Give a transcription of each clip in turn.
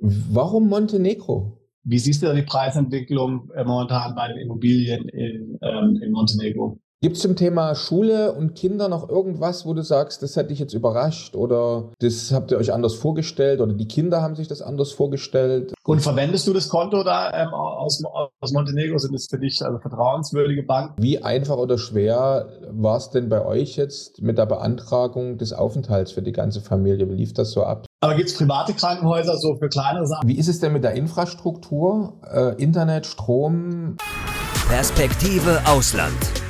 Warum Montenegro? Wie siehst du die Preisentwicklung äh, momentan bei den Immobilien in, ähm, in Montenegro? Gibt es zum Thema Schule und Kinder noch irgendwas, wo du sagst, das hätte dich jetzt überrascht oder das habt ihr euch anders vorgestellt oder die Kinder haben sich das anders vorgestellt? Und verwendest du das Konto da ähm, aus, aus Montenegro? Sind es für dich also vertrauenswürdige Banken? Wie einfach oder schwer war es denn bei euch jetzt mit der Beantragung des Aufenthalts für die ganze Familie? Wie lief das so ab? Aber gibt es private Krankenhäuser so für kleinere Sachen? Wie ist es denn mit der Infrastruktur? Äh, Internet, Strom? Perspektive Ausland.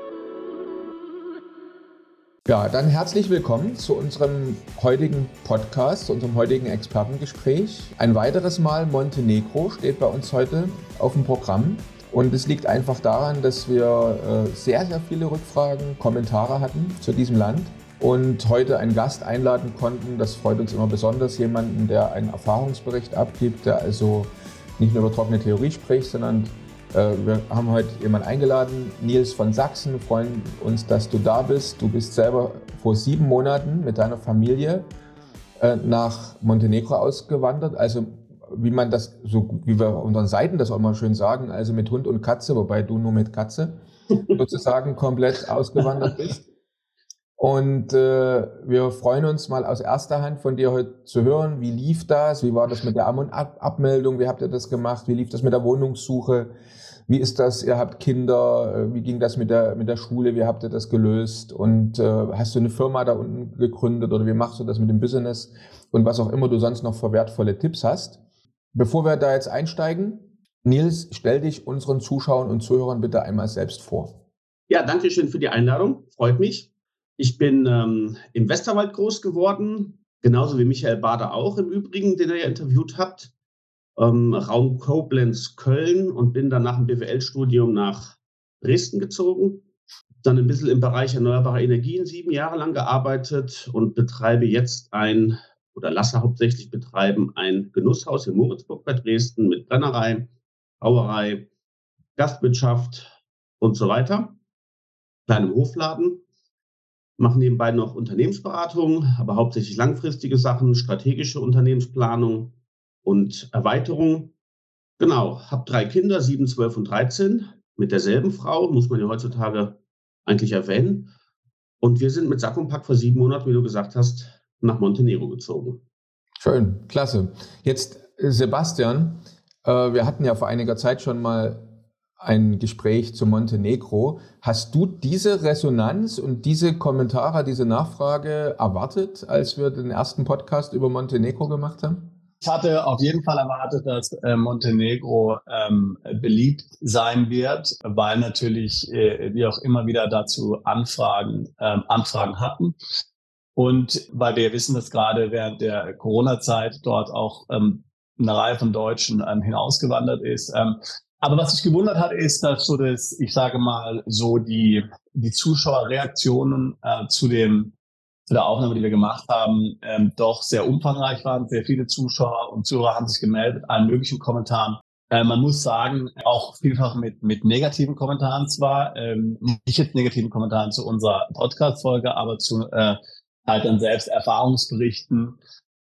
Ja, dann herzlich willkommen zu unserem heutigen Podcast, zu unserem heutigen Expertengespräch. Ein weiteres Mal Montenegro steht bei uns heute auf dem Programm. Und es liegt einfach daran, dass wir äh, sehr, sehr viele Rückfragen, Kommentare hatten zu diesem Land und heute einen Gast einladen konnten. Das freut uns immer besonders, jemanden, der einen Erfahrungsbericht abgibt, der also nicht nur über trockene Theorie spricht, sondern wir haben heute jemanden eingeladen, Nils von Sachsen. Wir freuen uns, dass du da bist. Du bist selber vor sieben Monaten mit deiner Familie äh, nach Montenegro ausgewandert. Also wie man das, so wie wir auf unseren Seiten das auch immer schön sagen, also mit Hund und Katze, wobei du nur mit Katze sozusagen komplett ausgewandert bist. Und äh, wir freuen uns mal aus erster Hand von dir heute zu hören, wie lief das, wie war das mit der Ab Abmeldung, wie habt ihr das gemacht, wie lief das mit der Wohnungssuche, wie ist das, ihr habt Kinder, äh, wie ging das mit der, mit der Schule, wie habt ihr das gelöst und äh, hast du eine Firma da unten gegründet oder wie machst du das mit dem Business und was auch immer du sonst noch für wertvolle Tipps hast. Bevor wir da jetzt einsteigen, Nils, stell dich unseren Zuschauern und Zuhörern bitte einmal selbst vor. Ja, danke schön für die Einladung, freut mich. Ich bin ähm, im Westerwald groß geworden, genauso wie Michael Bader auch im Übrigen, den ihr ja interviewt habt. Ähm, Raum Koblenz, Köln und bin dann nach dem BWL-Studium nach Dresden gezogen. Dann ein bisschen im Bereich erneuerbare Energien sieben Jahre lang gearbeitet und betreibe jetzt ein oder lasse hauptsächlich betreiben ein Genusshaus in Moritzburg bei Dresden mit Brennerei, Brauerei, Gastwirtschaft und so weiter. Kleinem Hofladen mache nebenbei noch Unternehmensberatung, aber hauptsächlich langfristige Sachen, strategische Unternehmensplanung und Erweiterung. Genau, habe drei Kinder, sieben, zwölf und dreizehn, mit derselben Frau, muss man ja heutzutage eigentlich erwähnen. Und wir sind mit Sack und Pack vor sieben Monaten, wie du gesagt hast, nach Montenegro gezogen. Schön, klasse. Jetzt, äh, Sebastian, äh, wir hatten ja vor einiger Zeit schon mal ein Gespräch zu Montenegro. Hast du diese Resonanz und diese Kommentare, diese Nachfrage erwartet, als wir den ersten Podcast über Montenegro gemacht haben? Ich hatte auf jeden Fall erwartet, dass äh, Montenegro ähm, beliebt sein wird, weil natürlich äh, wir auch immer wieder dazu Anfragen, ähm, Anfragen hatten. Und weil wir wissen, dass gerade während der Corona-Zeit dort auch ähm, eine Reihe von Deutschen ähm, hinausgewandert ist, ähm, aber was sich gewundert hat, ist, dass so das, ich sage mal, so die, die Zuschauerreaktionen äh, zu dem, zu der Aufnahme, die wir gemacht haben, ähm, doch sehr umfangreich waren. Sehr viele Zuschauer und Zuhörer haben sich gemeldet, allen möglichen Kommentaren. Äh, man muss sagen, auch vielfach mit, mit negativen Kommentaren zwar, ähm, nicht jetzt negativen Kommentaren zu unserer Podcast-Folge, aber zu äh, halt dann selbst Erfahrungsberichten,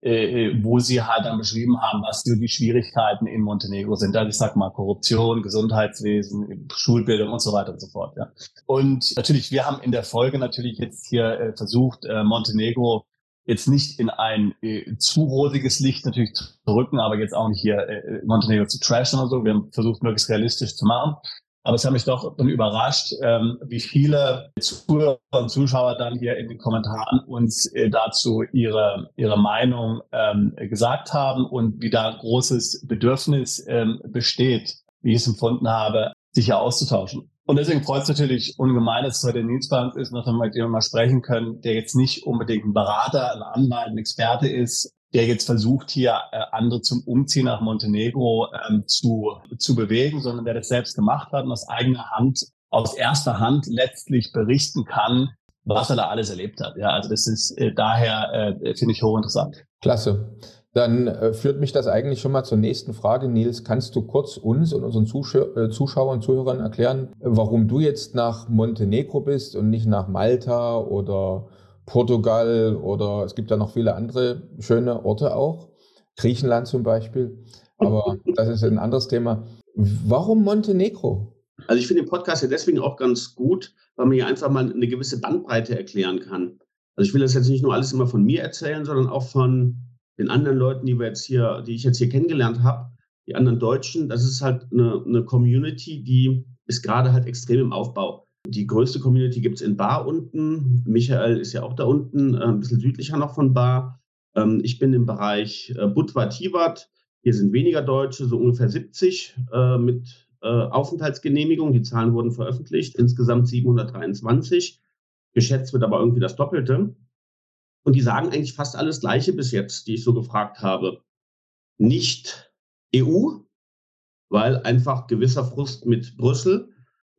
wo sie halt dann beschrieben haben, was die Schwierigkeiten in Montenegro sind. Also ich sag mal Korruption, Gesundheitswesen, Schulbildung und so weiter und so fort. Ja. Und natürlich, wir haben in der Folge natürlich jetzt hier äh, versucht, äh, Montenegro jetzt nicht in ein äh, zu rosiges Licht natürlich zu rücken, aber jetzt auch nicht hier äh, Montenegro zu trashen oder so. Wir haben versucht, möglichst realistisch zu machen. Aber es hat mich doch überrascht, ähm, wie viele Zuhörer und Zuschauer dann hier in den Kommentaren uns äh, dazu ihre, ihre Meinung ähm, gesagt haben und wie da großes Bedürfnis ähm, besteht, wie ich es empfunden habe, sich hier auszutauschen. Und deswegen freut es natürlich ungemein, dass es heute Nils bei uns ist, dass wir mit jemandem mal sprechen können, der jetzt nicht unbedingt ein Berater, ein Anwalt, ein Experte ist, der jetzt versucht, hier äh, andere zum Umziehen nach Montenegro ähm, zu, zu bewegen, sondern der das selbst gemacht hat und aus eigener Hand, aus erster Hand letztlich berichten kann, was er da alles erlebt hat. Ja, also das ist äh, daher äh, finde ich hochinteressant. Klasse. Dann äh, führt mich das eigentlich schon mal zur nächsten Frage. Nils, kannst du kurz uns und unseren Zuschau äh, Zuschauern und Zuhörern erklären, warum du jetzt nach Montenegro bist und nicht nach Malta oder Portugal oder es gibt ja noch viele andere schöne Orte auch, Griechenland zum Beispiel. Aber das ist ein anderes Thema. Warum Montenegro? Also ich finde den Podcast ja deswegen auch ganz gut, weil man hier einfach mal eine gewisse Bandbreite erklären kann. Also ich will das jetzt nicht nur alles immer von mir erzählen, sondern auch von den anderen Leuten, die wir jetzt hier, die ich jetzt hier kennengelernt habe, die anderen Deutschen. Das ist halt eine, eine Community, die ist gerade halt extrem im Aufbau. Die größte Community gibt es in Bar unten. Michael ist ja auch da unten, äh, ein bisschen südlicher noch von Bar. Ähm, ich bin im Bereich äh, Budva Tivat. Hier sind weniger Deutsche, so ungefähr 70 äh, mit äh, Aufenthaltsgenehmigung. Die Zahlen wurden veröffentlicht. Insgesamt 723. Geschätzt wird aber irgendwie das Doppelte. Und die sagen eigentlich fast alles Gleiche bis jetzt, die ich so gefragt habe. Nicht EU, weil einfach gewisser Frust mit Brüssel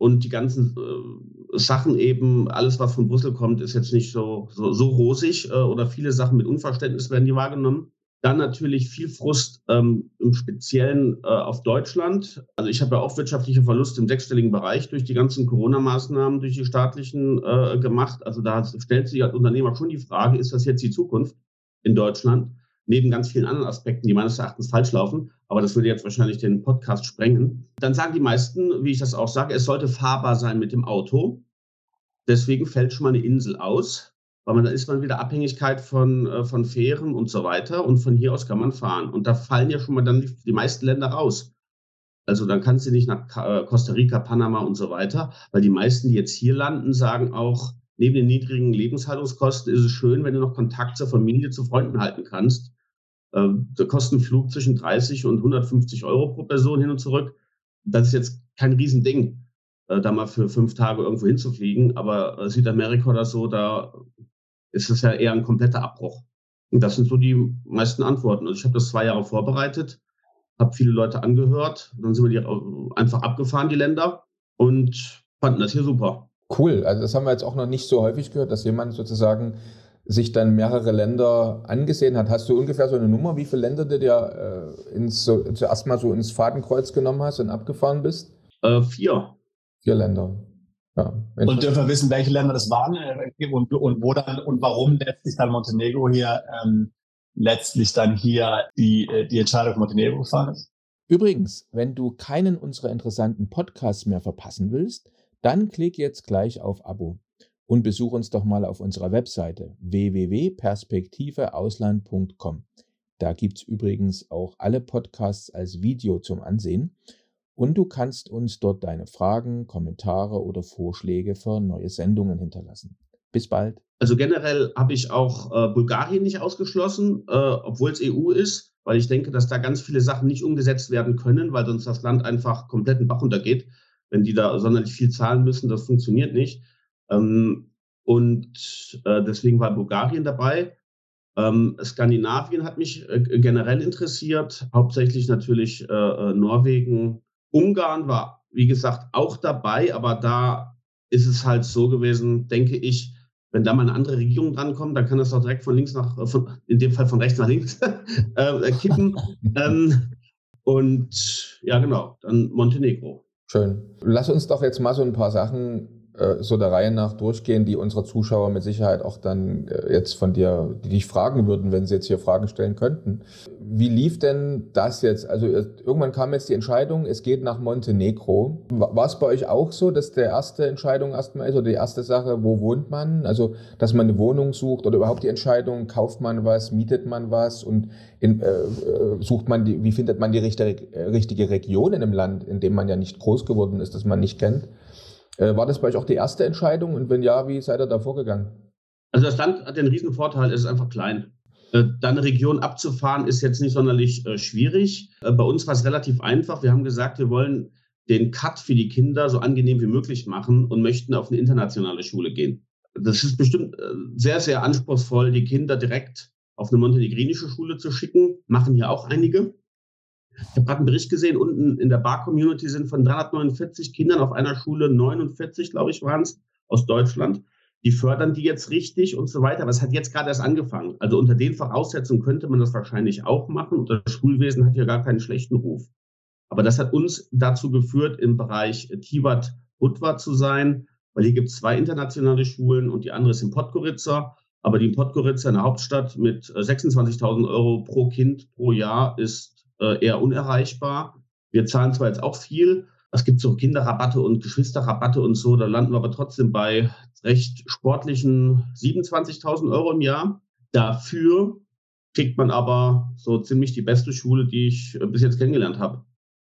und die ganzen äh, Sachen eben, alles was von Brüssel kommt, ist jetzt nicht so, so, so rosig äh, oder viele Sachen mit Unverständnis werden die wahrgenommen. Dann natürlich viel Frust ähm, im Speziellen äh, auf Deutschland. Also ich habe ja auch wirtschaftliche Verluste im sechsstelligen Bereich durch die ganzen Corona-Maßnahmen, durch die staatlichen äh, gemacht. Also da stellt sich als Unternehmer schon die Frage, ist das jetzt die Zukunft in Deutschland? Neben ganz vielen anderen Aspekten, die meines Erachtens falsch laufen. Aber das würde jetzt wahrscheinlich den Podcast sprengen. Dann sagen die meisten, wie ich das auch sage, es sollte fahrbar sein mit dem Auto. Deswegen fällt schon mal eine Insel aus weil man, da ist man wieder Abhängigkeit von, äh, von Fähren und so weiter und von hier aus kann man fahren. Und da fallen ja schon mal dann die, die meisten Länder raus. Also dann kannst du nicht nach äh, Costa Rica, Panama und so weiter, weil die meisten, die jetzt hier landen, sagen auch, neben den niedrigen Lebenshaltungskosten ist es schön, wenn du noch Kontakt zur Familie, zu Freunden halten kannst. Ähm, da kostet ein Flug zwischen 30 und 150 Euro pro Person hin und zurück. Das ist jetzt kein Riesending, äh, da mal für fünf Tage irgendwo hinzufliegen. Aber Südamerika oder so, da ist es ja eher ein kompletter Abbruch. Und das sind so die meisten Antworten. Also ich habe das zwei Jahre vorbereitet, habe viele Leute angehört, dann sind wir die einfach abgefahren, die Länder, und fanden das hier super. Cool, also das haben wir jetzt auch noch nicht so häufig gehört, dass jemand sozusagen sich dann mehrere Länder angesehen hat. Hast du ungefähr so eine Nummer, wie viele Länder du dir äh, ins, so, zuerst mal so ins Fadenkreuz genommen hast und abgefahren bist? Äh, vier. Vier Länder. Ja, und dürfen wir wissen, welche Länder das waren äh, und, und wo dann und warum letztlich dann Montenegro hier ähm, letztlich dann hier die, äh, die Entscheidung von Montenegro gefahren ist? Übrigens, wenn du keinen unserer interessanten Podcasts mehr verpassen willst, dann klick jetzt gleich auf Abo und besuch uns doch mal auf unserer Webseite www.perspektiveausland.com. Da gibt's übrigens auch alle Podcasts als Video zum Ansehen und du kannst uns dort deine Fragen, Kommentare oder Vorschläge für neue Sendungen hinterlassen. Bis bald. Also generell habe ich auch äh, Bulgarien nicht ausgeschlossen, äh, obwohl es EU ist, weil ich denke, dass da ganz viele Sachen nicht umgesetzt werden können, weil sonst das Land einfach komplett in Bach untergeht, wenn die da sonderlich viel zahlen müssen. Das funktioniert nicht. Ähm, und äh, deswegen war Bulgarien dabei. Ähm, Skandinavien hat mich äh, generell interessiert, hauptsächlich natürlich äh, äh, Norwegen, Ungarn war, wie gesagt, auch dabei, aber da ist es halt so gewesen, denke ich, wenn da mal eine andere Regierung drankommt, dann kann das auch direkt von links nach, äh, von, in dem Fall von rechts nach links äh, kippen. ähm, und ja, genau, dann Montenegro. Schön. Lass uns doch jetzt mal so ein paar Sachen äh, so der Reihe nach durchgehen, die unsere Zuschauer mit Sicherheit auch dann äh, jetzt von dir, die dich fragen würden, wenn sie jetzt hier Fragen stellen könnten. Wie lief denn das jetzt? Also äh, irgendwann kam jetzt die Entscheidung, es geht nach Montenegro. War es bei euch auch so, dass der erste Entscheidung erstmal ist oder die erste Sache, wo wohnt man? Also, dass man eine Wohnung sucht oder überhaupt die Entscheidung, kauft man was, mietet man was und in, äh, sucht man die, wie findet man die richtige, richtige Region in einem Land, in dem man ja nicht groß geworden ist, das man nicht kennt? Äh, war das bei euch auch die erste Entscheidung? Und wenn ja, wie seid ihr da vorgegangen? Also das Land hat den riesen Vorteil, es ist einfach klein. Äh, da eine Region abzufahren ist jetzt nicht sonderlich äh, schwierig. bei uns war es relativ einfach. Wir haben gesagt, wir wollen den Cut für die Kinder so angenehm wie möglich machen und möchten auf eine internationale Schule gehen. Das ist bestimmt sehr, sehr anspruchsvoll, die Kinder direkt auf eine montenegrinische Schule zu schicken. Machen hier auch einige. Ich habe gerade einen Bericht gesehen, unten in der Bar-Community sind von 349 Kindern auf einer Schule 49, glaube ich, waren es, aus Deutschland. die fördern die jetzt richtig und so weiter. Aber es hat jetzt gerade erst angefangen. Also unter den Voraussetzungen könnte man das wahrscheinlich auch machen. Und das Schulwesen hat ja gar keinen schlechten Ruf. Aber das hat uns dazu geführt, im Bereich Tivat Budva zu sein, weil hier gibt es zwei internationale Schulen und die andere ist in Podgorica. Aber die in Podgorica in der Hauptstadt mit 26.000 äh, Euro pro Kind pro Jahr ist äh, eher unerreichbar. Wir zahlen zwar jetzt auch viel, es gibt so Kinderrabatte und Geschwisterrabatte und so, da landen wir aber trotzdem bei recht sportlichen 27.000 Euro im Jahr. Dafür kriegt man aber so ziemlich die beste Schule, die ich äh, bis jetzt kennengelernt habe.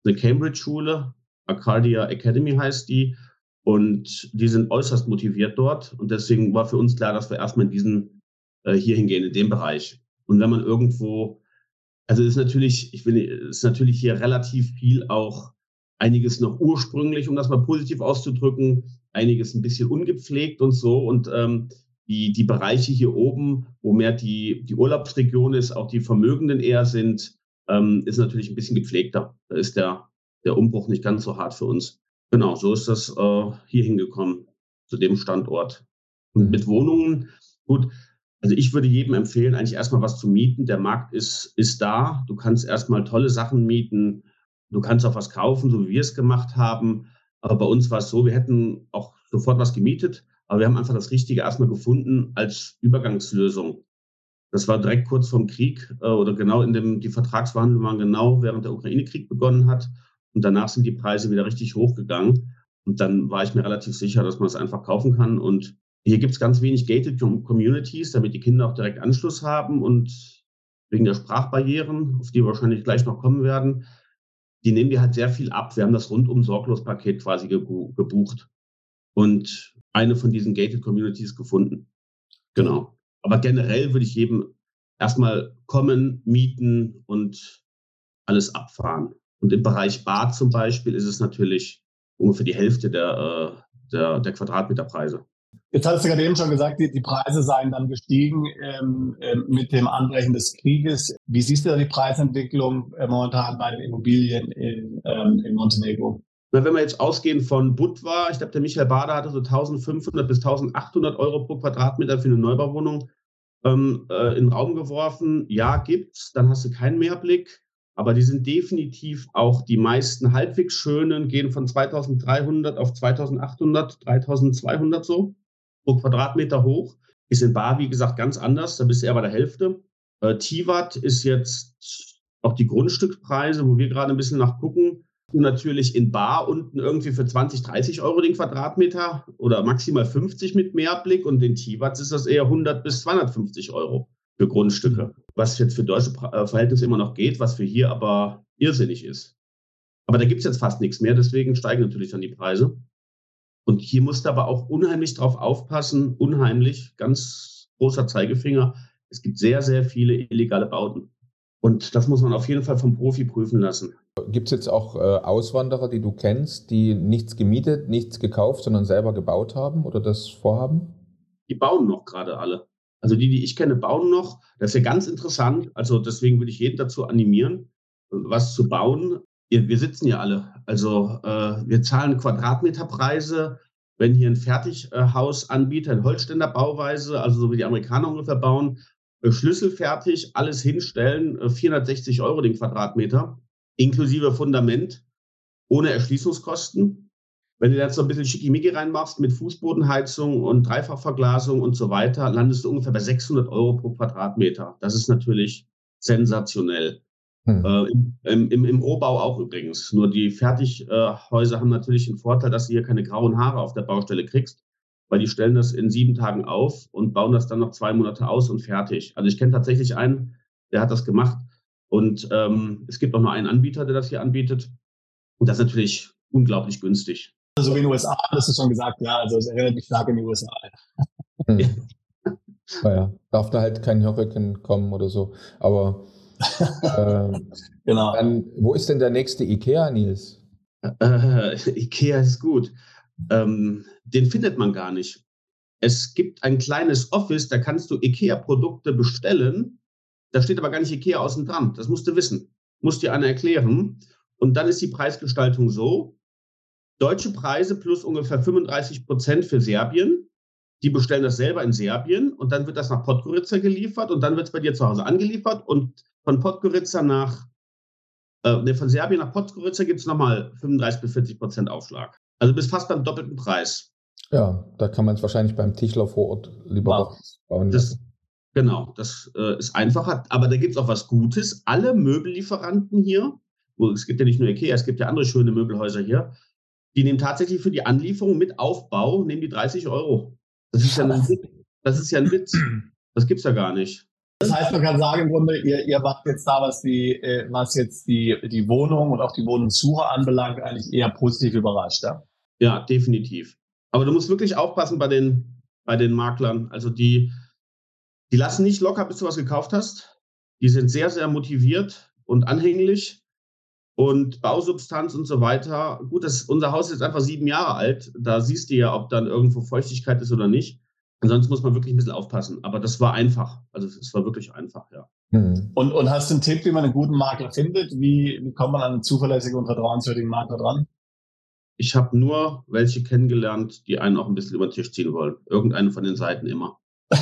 Eine Cambridge-Schule, Arcadia Academy heißt die. Und die sind äußerst motiviert dort. Und deswegen war für uns klar, dass wir erstmal in diesen äh, hier hingehen, in dem Bereich. Und wenn man irgendwo, also ist natürlich, ich will, ist natürlich hier relativ viel auch einiges noch ursprünglich, um das mal positiv auszudrücken, einiges ein bisschen ungepflegt und so. Und ähm, die, die Bereiche hier oben, wo mehr die, die Urlaubsregion ist, auch die Vermögenden eher sind, ähm, ist natürlich ein bisschen gepflegter. Da ist der, der Umbruch nicht ganz so hart für uns. Genau, so ist das äh, hier hingekommen, zu dem Standort. Und mhm. mit Wohnungen, gut, also ich würde jedem empfehlen, eigentlich erstmal was zu mieten. Der Markt ist, ist da. Du kannst erstmal tolle Sachen mieten. Du kannst auch was kaufen, so wie wir es gemacht haben. Aber bei uns war es so, wir hätten auch sofort was gemietet, aber wir haben einfach das Richtige erstmal gefunden als Übergangslösung. Das war direkt kurz vorm Krieg äh, oder genau in dem, die Vertragsverhandlungen waren genau während der Ukraine-Krieg begonnen hat. Und danach sind die Preise wieder richtig hochgegangen. Und dann war ich mir relativ sicher, dass man es einfach kaufen kann. Und hier gibt es ganz wenig gated Communities, damit die Kinder auch direkt Anschluss haben. Und wegen der Sprachbarrieren, auf die wir wahrscheinlich gleich noch kommen werden, die nehmen dir halt sehr viel ab. Wir haben das rundum sorglos Paket quasi gebucht und eine von diesen gated Communities gefunden. Genau. Aber generell würde ich jedem erstmal kommen, mieten und alles abfahren. Und im Bereich Bad zum Beispiel ist es natürlich ungefähr die Hälfte der, äh, der, der Quadratmeterpreise. Jetzt hast du gerade eben schon gesagt, die, die Preise seien dann gestiegen ähm, äh, mit dem Anbrechen des Krieges. Wie siehst du da die Preisentwicklung äh, momentan bei den Immobilien in, ähm, in Montenegro? Na, wenn wir jetzt ausgehen von Budva, ich glaube, der Michael Bader hatte so 1500 bis 1800 Euro pro Quadratmeter für eine Neubauwohnung ähm, äh, in den Raum geworfen. Ja, gibt's. Dann hast du keinen Mehrblick. Aber die sind definitiv auch die meisten halbwegs schönen, gehen von 2300 auf 2800, 3200 so pro Quadratmeter hoch. Ist in Bar, wie gesagt, ganz anders. Da bist du eher bei der Hälfte. Äh, Tivat ist jetzt auch die Grundstückpreise, wo wir gerade ein bisschen nachgucken. Und natürlich in Bar unten irgendwie für 20, 30 Euro den Quadratmeter oder maximal 50 mit Mehrblick. Und in Tivat ist das eher 100 bis 250 Euro für Grundstücke. Was jetzt für deutsche äh, Verhältnisse immer noch geht, was für hier aber irrsinnig ist. Aber da gibt es jetzt fast nichts mehr, deswegen steigen natürlich dann die Preise. Und hier musst du aber auch unheimlich drauf aufpassen, unheimlich, ganz großer Zeigefinger. Es gibt sehr, sehr viele illegale Bauten. Und das muss man auf jeden Fall vom Profi prüfen lassen. Gibt es jetzt auch äh, Auswanderer, die du kennst, die nichts gemietet, nichts gekauft, sondern selber gebaut haben oder das vorhaben? Die bauen noch gerade alle. Also die, die ich kenne, bauen noch. Das ist ja ganz interessant. Also deswegen würde ich jeden dazu animieren, was zu bauen. Wir, wir sitzen ja alle. Also äh, wir zahlen Quadratmeterpreise. Wenn hier ein Fertighaus anbieter, ein Holzständer Bauweise, also so wie die Amerikaner ungefähr bauen, äh, schlüsselfertig, alles hinstellen, äh, 460 Euro den Quadratmeter, inklusive Fundament, ohne Erschließungskosten. Wenn du jetzt so ein bisschen Schickimicki reinmachst mit Fußbodenheizung und Dreifachverglasung und so weiter, landest du ungefähr bei 600 Euro pro Quadratmeter. Das ist natürlich sensationell. Hm. Äh, im, im, im, Rohbau auch übrigens. Nur die Fertighäuser äh, haben natürlich den Vorteil, dass du hier keine grauen Haare auf der Baustelle kriegst, weil die stellen das in sieben Tagen auf und bauen das dann noch zwei Monate aus und fertig. Also ich kenne tatsächlich einen, der hat das gemacht. Und ähm, es gibt auch nur einen Anbieter, der das hier anbietet. Und das ist natürlich unglaublich günstig. So wie in den USA, das ist schon gesagt, ja, also es erinnert mich stark in die USA. Hm. naja, darf da halt kein Hurricane kommen oder so. Aber äh, genau. Dann, wo ist denn der nächste IKEA, Nils? Äh, IKEA ist gut. Ähm, den findet man gar nicht. Es gibt ein kleines Office, da kannst du IKEA-Produkte bestellen. Da steht aber gar nicht IKEA außen dran. Das musst du wissen. Muss dir einer erklären. Und dann ist die Preisgestaltung so, deutsche Preise plus ungefähr 35 Prozent für Serbien, die bestellen das selber in Serbien und dann wird das nach Podgorica geliefert und dann wird es bei dir zu Hause angeliefert und von Podgorica nach, äh, ne, von Serbien nach Podgorica gibt es nochmal 35 bis 40 Prozent Aufschlag. Also bis fast beim doppelten Preis. Ja, da kann man es wahrscheinlich beim Tischler vor Ort lieber wow. bauen. Das, genau, das äh, ist einfacher. Aber da gibt es auch was Gutes. Alle Möbellieferanten hier, es gibt ja nicht nur Ikea, es gibt ja andere schöne Möbelhäuser hier, die nehmen tatsächlich für die Anlieferung mit Aufbau, nehmen die 30 Euro. Das ist ja ein, das ist ja ein Witz. Das gibt es ja gar nicht. Das heißt, man kann sagen, im Grunde, ihr, ihr macht jetzt da, was die, äh, was jetzt die, die Wohnung und auch die Wohnungssuche anbelangt, eigentlich eher positiv überrascht, ja? Ja, definitiv. Aber du musst wirklich aufpassen bei den, bei den Maklern. Also die, die lassen nicht locker, bis du was gekauft hast. Die sind sehr, sehr motiviert und anhänglich und Bausubstanz und so weiter. Gut, das, unser Haus ist jetzt einfach sieben Jahre alt. Da siehst du ja, ob dann irgendwo Feuchtigkeit ist oder nicht. Ansonsten muss man wirklich ein bisschen aufpassen. Aber das war einfach. Also es war wirklich einfach, ja. Mhm. Und, und hast du einen Tipp, wie man einen guten Makler findet? Wie, wie kommt man an einen zuverlässigen und vertrauenswürdigen Makler dran? Ich habe nur welche kennengelernt, die einen auch ein bisschen über den Tisch ziehen wollen. Irgendeine von den Seiten immer.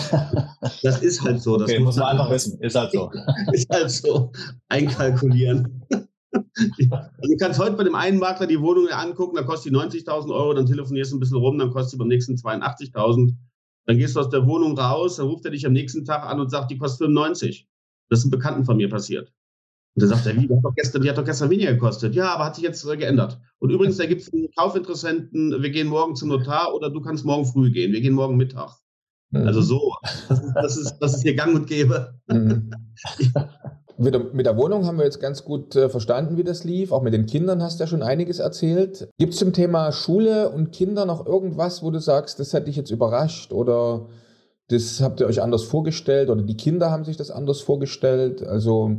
Das ist halt so. Das okay, muss man einfach wissen. Ist halt so. ist halt so. Einkalkulieren. Also du kannst heute bei dem einen Makler die Wohnung angucken, da kostet die 90.000 Euro, dann telefonierst du ein bisschen rum, dann kostet sie beim nächsten 82.000. Dann gehst du aus der Wohnung raus, dann ruft er dich am nächsten Tag an und sagt, die kostet 95. Das ist einem Bekannten von mir passiert. Und dann sagt er, wie, die hat doch gestern, die hat doch gestern weniger gekostet. Ja, aber hat sich jetzt äh, geändert. Und übrigens, da gibt es einen Kaufinteressenten, wir gehen morgen zum Notar oder du kannst morgen früh gehen, wir gehen morgen Mittag. Mhm. Also so, das ist, das ist, das ist hier gang und gäbe. Mit der, Wohnung haben wir jetzt ganz gut äh, verstanden, wie das lief. Auch mit den Kindern hast du ja schon einiges erzählt. Gibt es zum Thema Schule und Kinder noch irgendwas, wo du sagst, das hat dich jetzt überrascht oder das habt ihr euch anders vorgestellt oder die Kinder haben sich das anders vorgestellt? Also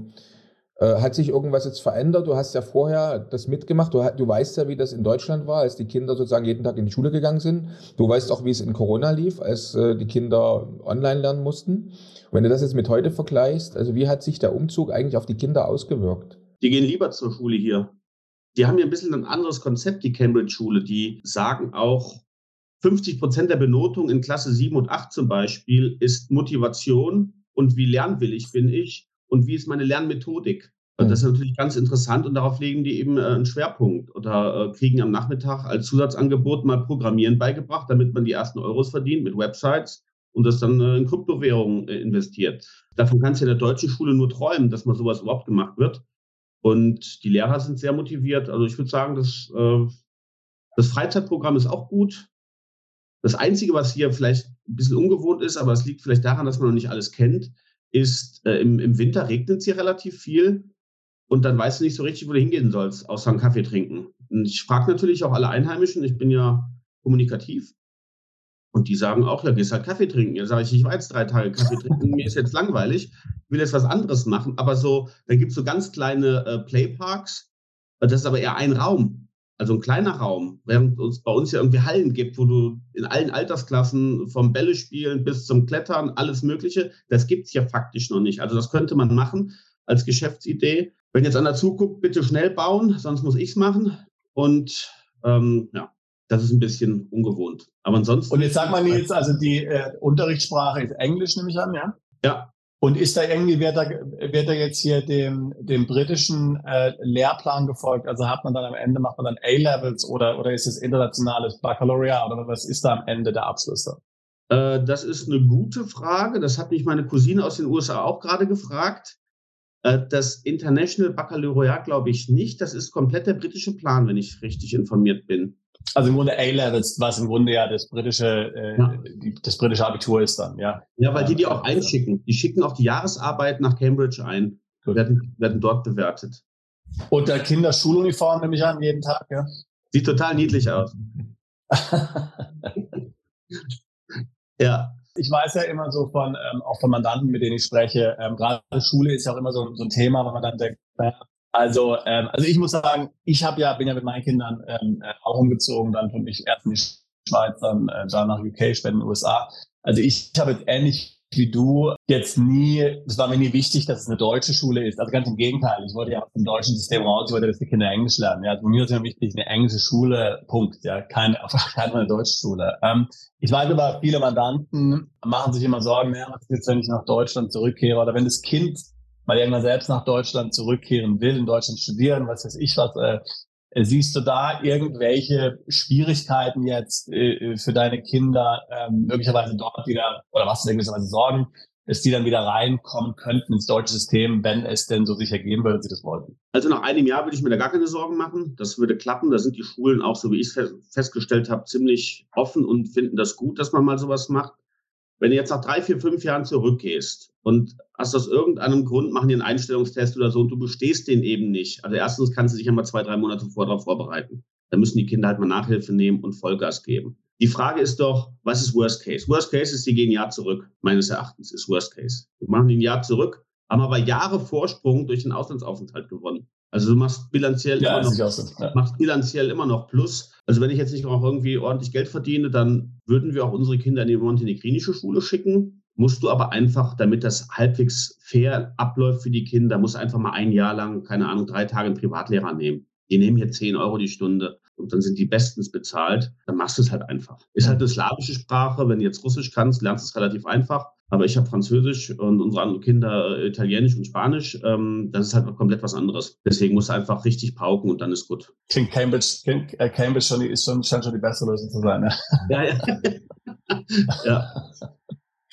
hat sich irgendwas jetzt verändert? Du hast ja vorher das mitgemacht. Du, du, weißt ja, wie das in Deutschland war, als die Kinder sozusagen jeden Tag in die Schule gegangen sind. Du weißt auch, wie es in Corona lief, als äh, die Kinder online lernen mussten. Wenn du das jetzt mit heute vergleichst, also wie hat sich der Umzug eigentlich auf die Kinder ausgewirkt? Die gehen lieber zur Schule hier. Die haben ja ein bisschen ein anderes Konzept, die Cambridge-Schule. Die sagen auch, 50 Prozent der Benotung in Klasse 7 und 8 zum Beispiel ist Motivation und wie lernwillig bin ich und wie ist meine Lernmethodik. Mhm. Das ist natürlich ganz interessant und darauf legen die eben äh, einen Schwerpunkt oder äh, kriegen am Nachmittag als Zusatzangebot mal Programmieren beigebracht, damit man die ersten Euros verdient mit Websites und das dann äh, in Kryptowährungen investiert. Davon kann es ja in der deutschen Schule nur träumen, dass mal sowas überhaupt gemacht wird. Und die Lehrer sind sehr motiviert. Also ich würde sagen, dass, das Freizeitprogramm ist auch gut. Das Einzige, was hier vielleicht ein bisschen ungewohnt ist, aber es liegt vielleicht daran, dass man noch nicht alles kennt, ist, im, im Winter regnet es hier relativ viel und dann weißt du nicht so richtig, wo du hingehen sollst, außer einen Kaffee trinken. Und ich frage natürlich auch alle Einheimischen, ich bin ja kommunikativ. Und die sagen auch, ja, gehst halt Kaffee trinken. Ja, sage ich, ich war jetzt drei Tage Kaffee trinken, mir ist jetzt langweilig, ich will jetzt was anderes machen. Aber so, da gibt es so ganz kleine äh, Playparks, das ist aber eher ein Raum also ein kleiner Raum, während es bei uns ja irgendwie Hallen gibt, wo du in allen Altersklassen vom Bälle spielen bis zum Klettern, alles Mögliche, das gibt es ja faktisch noch nicht. Also das könnte man machen als Geschäftsidee. Wenn jetzt einer zuguckt, bitte schnell bauen, sonst muss ich es machen. Und ähm, ja, das ist ein bisschen ungewohnt. Aber ansonsten. Und jetzt sag mal jetzt, also die äh, Unterrichtssprache ist Englisch, nehme ich an, ja? Ja, und ist da irgendwie, wird da, wird da jetzt hier dem, dem britischen äh, Lehrplan gefolgt? Also hat man dann am Ende, macht man dann A-Levels oder, oder ist es internationales Baccalaureat oder was ist da am Ende der Abschluss da? Äh, das ist eine gute Frage. Das hat mich meine Cousine aus den USA auch gerade gefragt. Äh, das International Baccalaureat glaube ich nicht. Das ist komplett der britische Plan, wenn ich richtig informiert bin. Also im Grunde A-Levels, was im Grunde ja das britische, äh, ja. Das britische Abitur ist dann, ja. Ja, weil die die auch einschicken. Die schicken auch die Jahresarbeit nach Cambridge ein, werden, werden dort bewertet. Und der Kinderschuluniform nehme ich an, jeden Tag, ja. Sieht total niedlich aus. ja. Ich weiß ja immer so von, ähm, auch von Mandanten, mit denen ich spreche, ähm, gerade Schule ist ja auch immer so, so ein Thema, wenn man dann denkt, naja, also, ähm, also ich muss sagen, ich habe ja, bin ja mit meinen Kindern ähm, äh, auch umgezogen, dann von mich erst in die Schweiz, dann, äh, nach UK, später in den USA. Also ich habe jetzt ähnlich wie du jetzt nie, es war mir nie wichtig, dass es eine deutsche Schule ist. Also ganz im Gegenteil. Ich wollte ja aus dem deutschen System raus, ich wollte, dass die Kinder Englisch lernen. Ja, also mir ist ja wichtig, eine englische Schule, Punkt. Ja, keine, keine eine deutsche Schule. Ähm, ich weiß aber, viele Mandanten machen sich immer Sorgen, ja, was ist jetzt, wenn ich nach Deutschland zurückkehre oder wenn das Kind mal irgendwann selbst nach Deutschland zurückkehren will, in Deutschland studieren, was weiß ich was, äh, Siehst du da irgendwelche Schwierigkeiten jetzt äh, für deine Kinder, ähm, möglicherweise dort wieder, oder was möglicherweise Sorgen, dass die dann wieder reinkommen könnten ins deutsche System, wenn es denn so sich ergeben würde, sie das wollten? Also nach einem Jahr würde ich mir da gar keine Sorgen machen. Das würde klappen. Da sind die Schulen auch, so wie ich es festgestellt habe, ziemlich offen und finden das gut, dass man mal sowas macht. Wenn du jetzt nach drei, vier, fünf Jahren zurückgehst und hast aus irgendeinem Grund, machen die einen Einstellungstest oder so und du bestehst den eben nicht. Also erstens kannst du dich ja mal zwei, drei Monate vorher darauf vorbereiten. Da müssen die Kinder halt mal Nachhilfe nehmen und Vollgas geben. Die Frage ist doch, was ist Worst Case? Worst Case ist, die gehen ein Jahr zurück. Meines Erachtens ist Worst Case. Wir machen ein Jahr zurück, haben aber Jahre Vorsprung durch den Auslandsaufenthalt gewonnen. Also du machst bilanziell, ja, immer noch, so. ja. machst bilanziell immer noch Plus. Also wenn ich jetzt nicht auch irgendwie ordentlich Geld verdiene, dann würden wir auch unsere Kinder in die montenegrinische Schule schicken. Musst du aber einfach, damit das halbwegs fair abläuft für die Kinder, musst einfach mal ein Jahr lang, keine Ahnung, drei Tage einen Privatlehrer nehmen. Die nehmen hier 10 Euro die Stunde und dann sind die bestens bezahlt. Dann machst du es halt einfach. Ist halt eine slawische Sprache. Wenn du jetzt Russisch kannst, lernst du es relativ einfach. Aber ich habe Französisch und unsere anderen Kinder äh, Italienisch und Spanisch. Ähm, das ist halt komplett was anderes. Deswegen musst du einfach richtig pauken und dann ist gut. Klingt Cambridge, klingt, äh, Cambridge schon, ist schon, scheint schon die beste Lösung zu sein. Ne? Ja, ja. ja.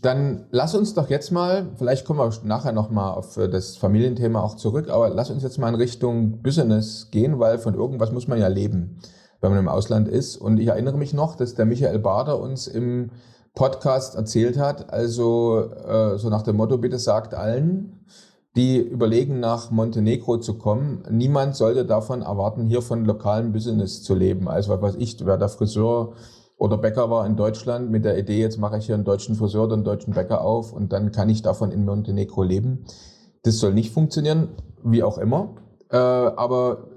Dann lass uns doch jetzt mal, vielleicht kommen wir nachher nochmal auf äh, das Familienthema auch zurück, aber lass uns jetzt mal in Richtung Business gehen, weil von irgendwas muss man ja leben, wenn man im Ausland ist. Und ich erinnere mich noch, dass der Michael Bader uns im Podcast erzählt hat, also äh, so nach dem Motto, bitte sagt allen, die überlegen, nach Montenegro zu kommen, niemand sollte davon erwarten, hier von lokalem Business zu leben. Also was weiß ich, wer der Friseur oder Bäcker war in Deutschland mit der Idee, jetzt mache ich hier einen deutschen Friseur oder einen deutschen Bäcker auf und dann kann ich davon in Montenegro leben. Das soll nicht funktionieren, wie auch immer. Äh, aber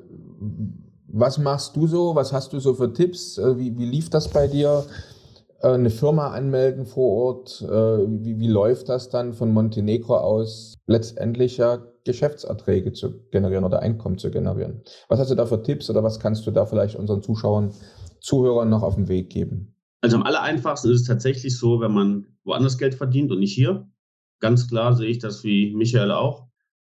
was machst du so? Was hast du so für Tipps? Äh, wie, wie lief das bei dir? Äh, eine Firma anmelden vor Ort? Äh, wie, wie läuft das dann von Montenegro aus letztendlich ja Geschäftserträge zu generieren oder Einkommen zu generieren? Was hast du da für Tipps oder was kannst du da vielleicht unseren Zuschauern Zuhörern noch auf den Weg geben? Also am aller einfachsten ist es tatsächlich so, wenn man woanders Geld verdient und nicht hier. Ganz klar sehe ich das wie Michael auch.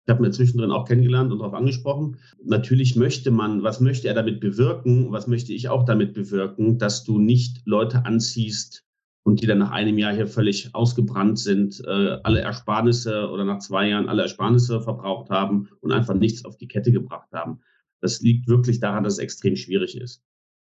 Ich habe mir zwischendrin auch kennengelernt und darauf angesprochen. Natürlich möchte man, was möchte er damit bewirken? Was möchte ich auch damit bewirken, dass du nicht Leute anziehst und die dann nach einem Jahr hier völlig ausgebrannt sind, äh, alle Ersparnisse oder nach zwei Jahren alle Ersparnisse verbraucht haben und einfach nichts auf die Kette gebracht haben. Das liegt wirklich daran, dass es extrem schwierig ist.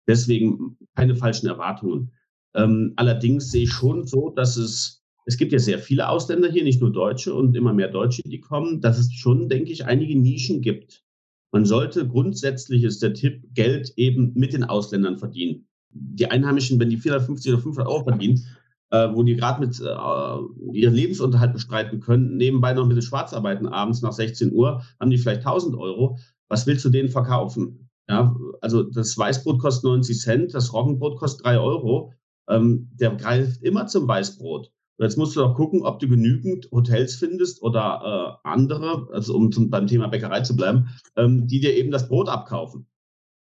Deswegen keine falschen Erwartungen. Ähm, allerdings sehe ich schon so, dass es, es gibt ja sehr viele Ausländer hier, nicht nur Deutsche und immer mehr Deutsche, die kommen, dass es schon, denke ich, einige Nischen gibt. Man sollte grundsätzlich, ist der Tipp, Geld eben mit den Ausländern verdienen. Die Einheimischen, wenn die 450 oder 500 Euro verdienen, äh, wo die gerade mit äh, ihren Lebensunterhalt bestreiten können, nebenbei noch mit den Schwarzarbeiten abends nach 16 Uhr, haben die vielleicht 1000 Euro. Was willst du denen verkaufen? Ja, also das Weißbrot kostet 90 Cent, das Roggenbrot kostet 3 Euro. Ähm, der greift immer zum Weißbrot. Und jetzt musst du doch gucken, ob du genügend Hotels findest oder äh, andere, also um zum, beim Thema Bäckerei zu bleiben, ähm, die dir eben das Brot abkaufen.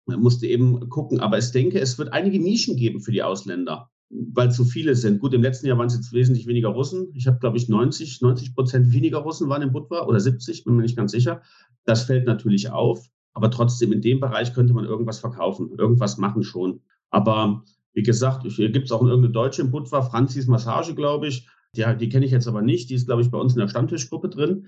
Da musst du eben gucken. Aber ich denke, es wird einige Nischen geben für die Ausländer, weil zu viele sind. Gut, im letzten Jahr waren es jetzt wesentlich weniger Russen. Ich habe, glaube ich, 90, 90 Prozent weniger Russen waren im Budva oder 70, bin mir nicht ganz sicher. Das fällt natürlich auf. Aber trotzdem, in dem Bereich könnte man irgendwas verkaufen, irgendwas machen schon. Aber wie gesagt, hier gibt es auch irgendeine Deutsche im Budva, Franzis Massage, glaube ich. Die, die kenne ich jetzt aber nicht. Die ist, glaube ich, bei uns in der Stammtischgruppe drin.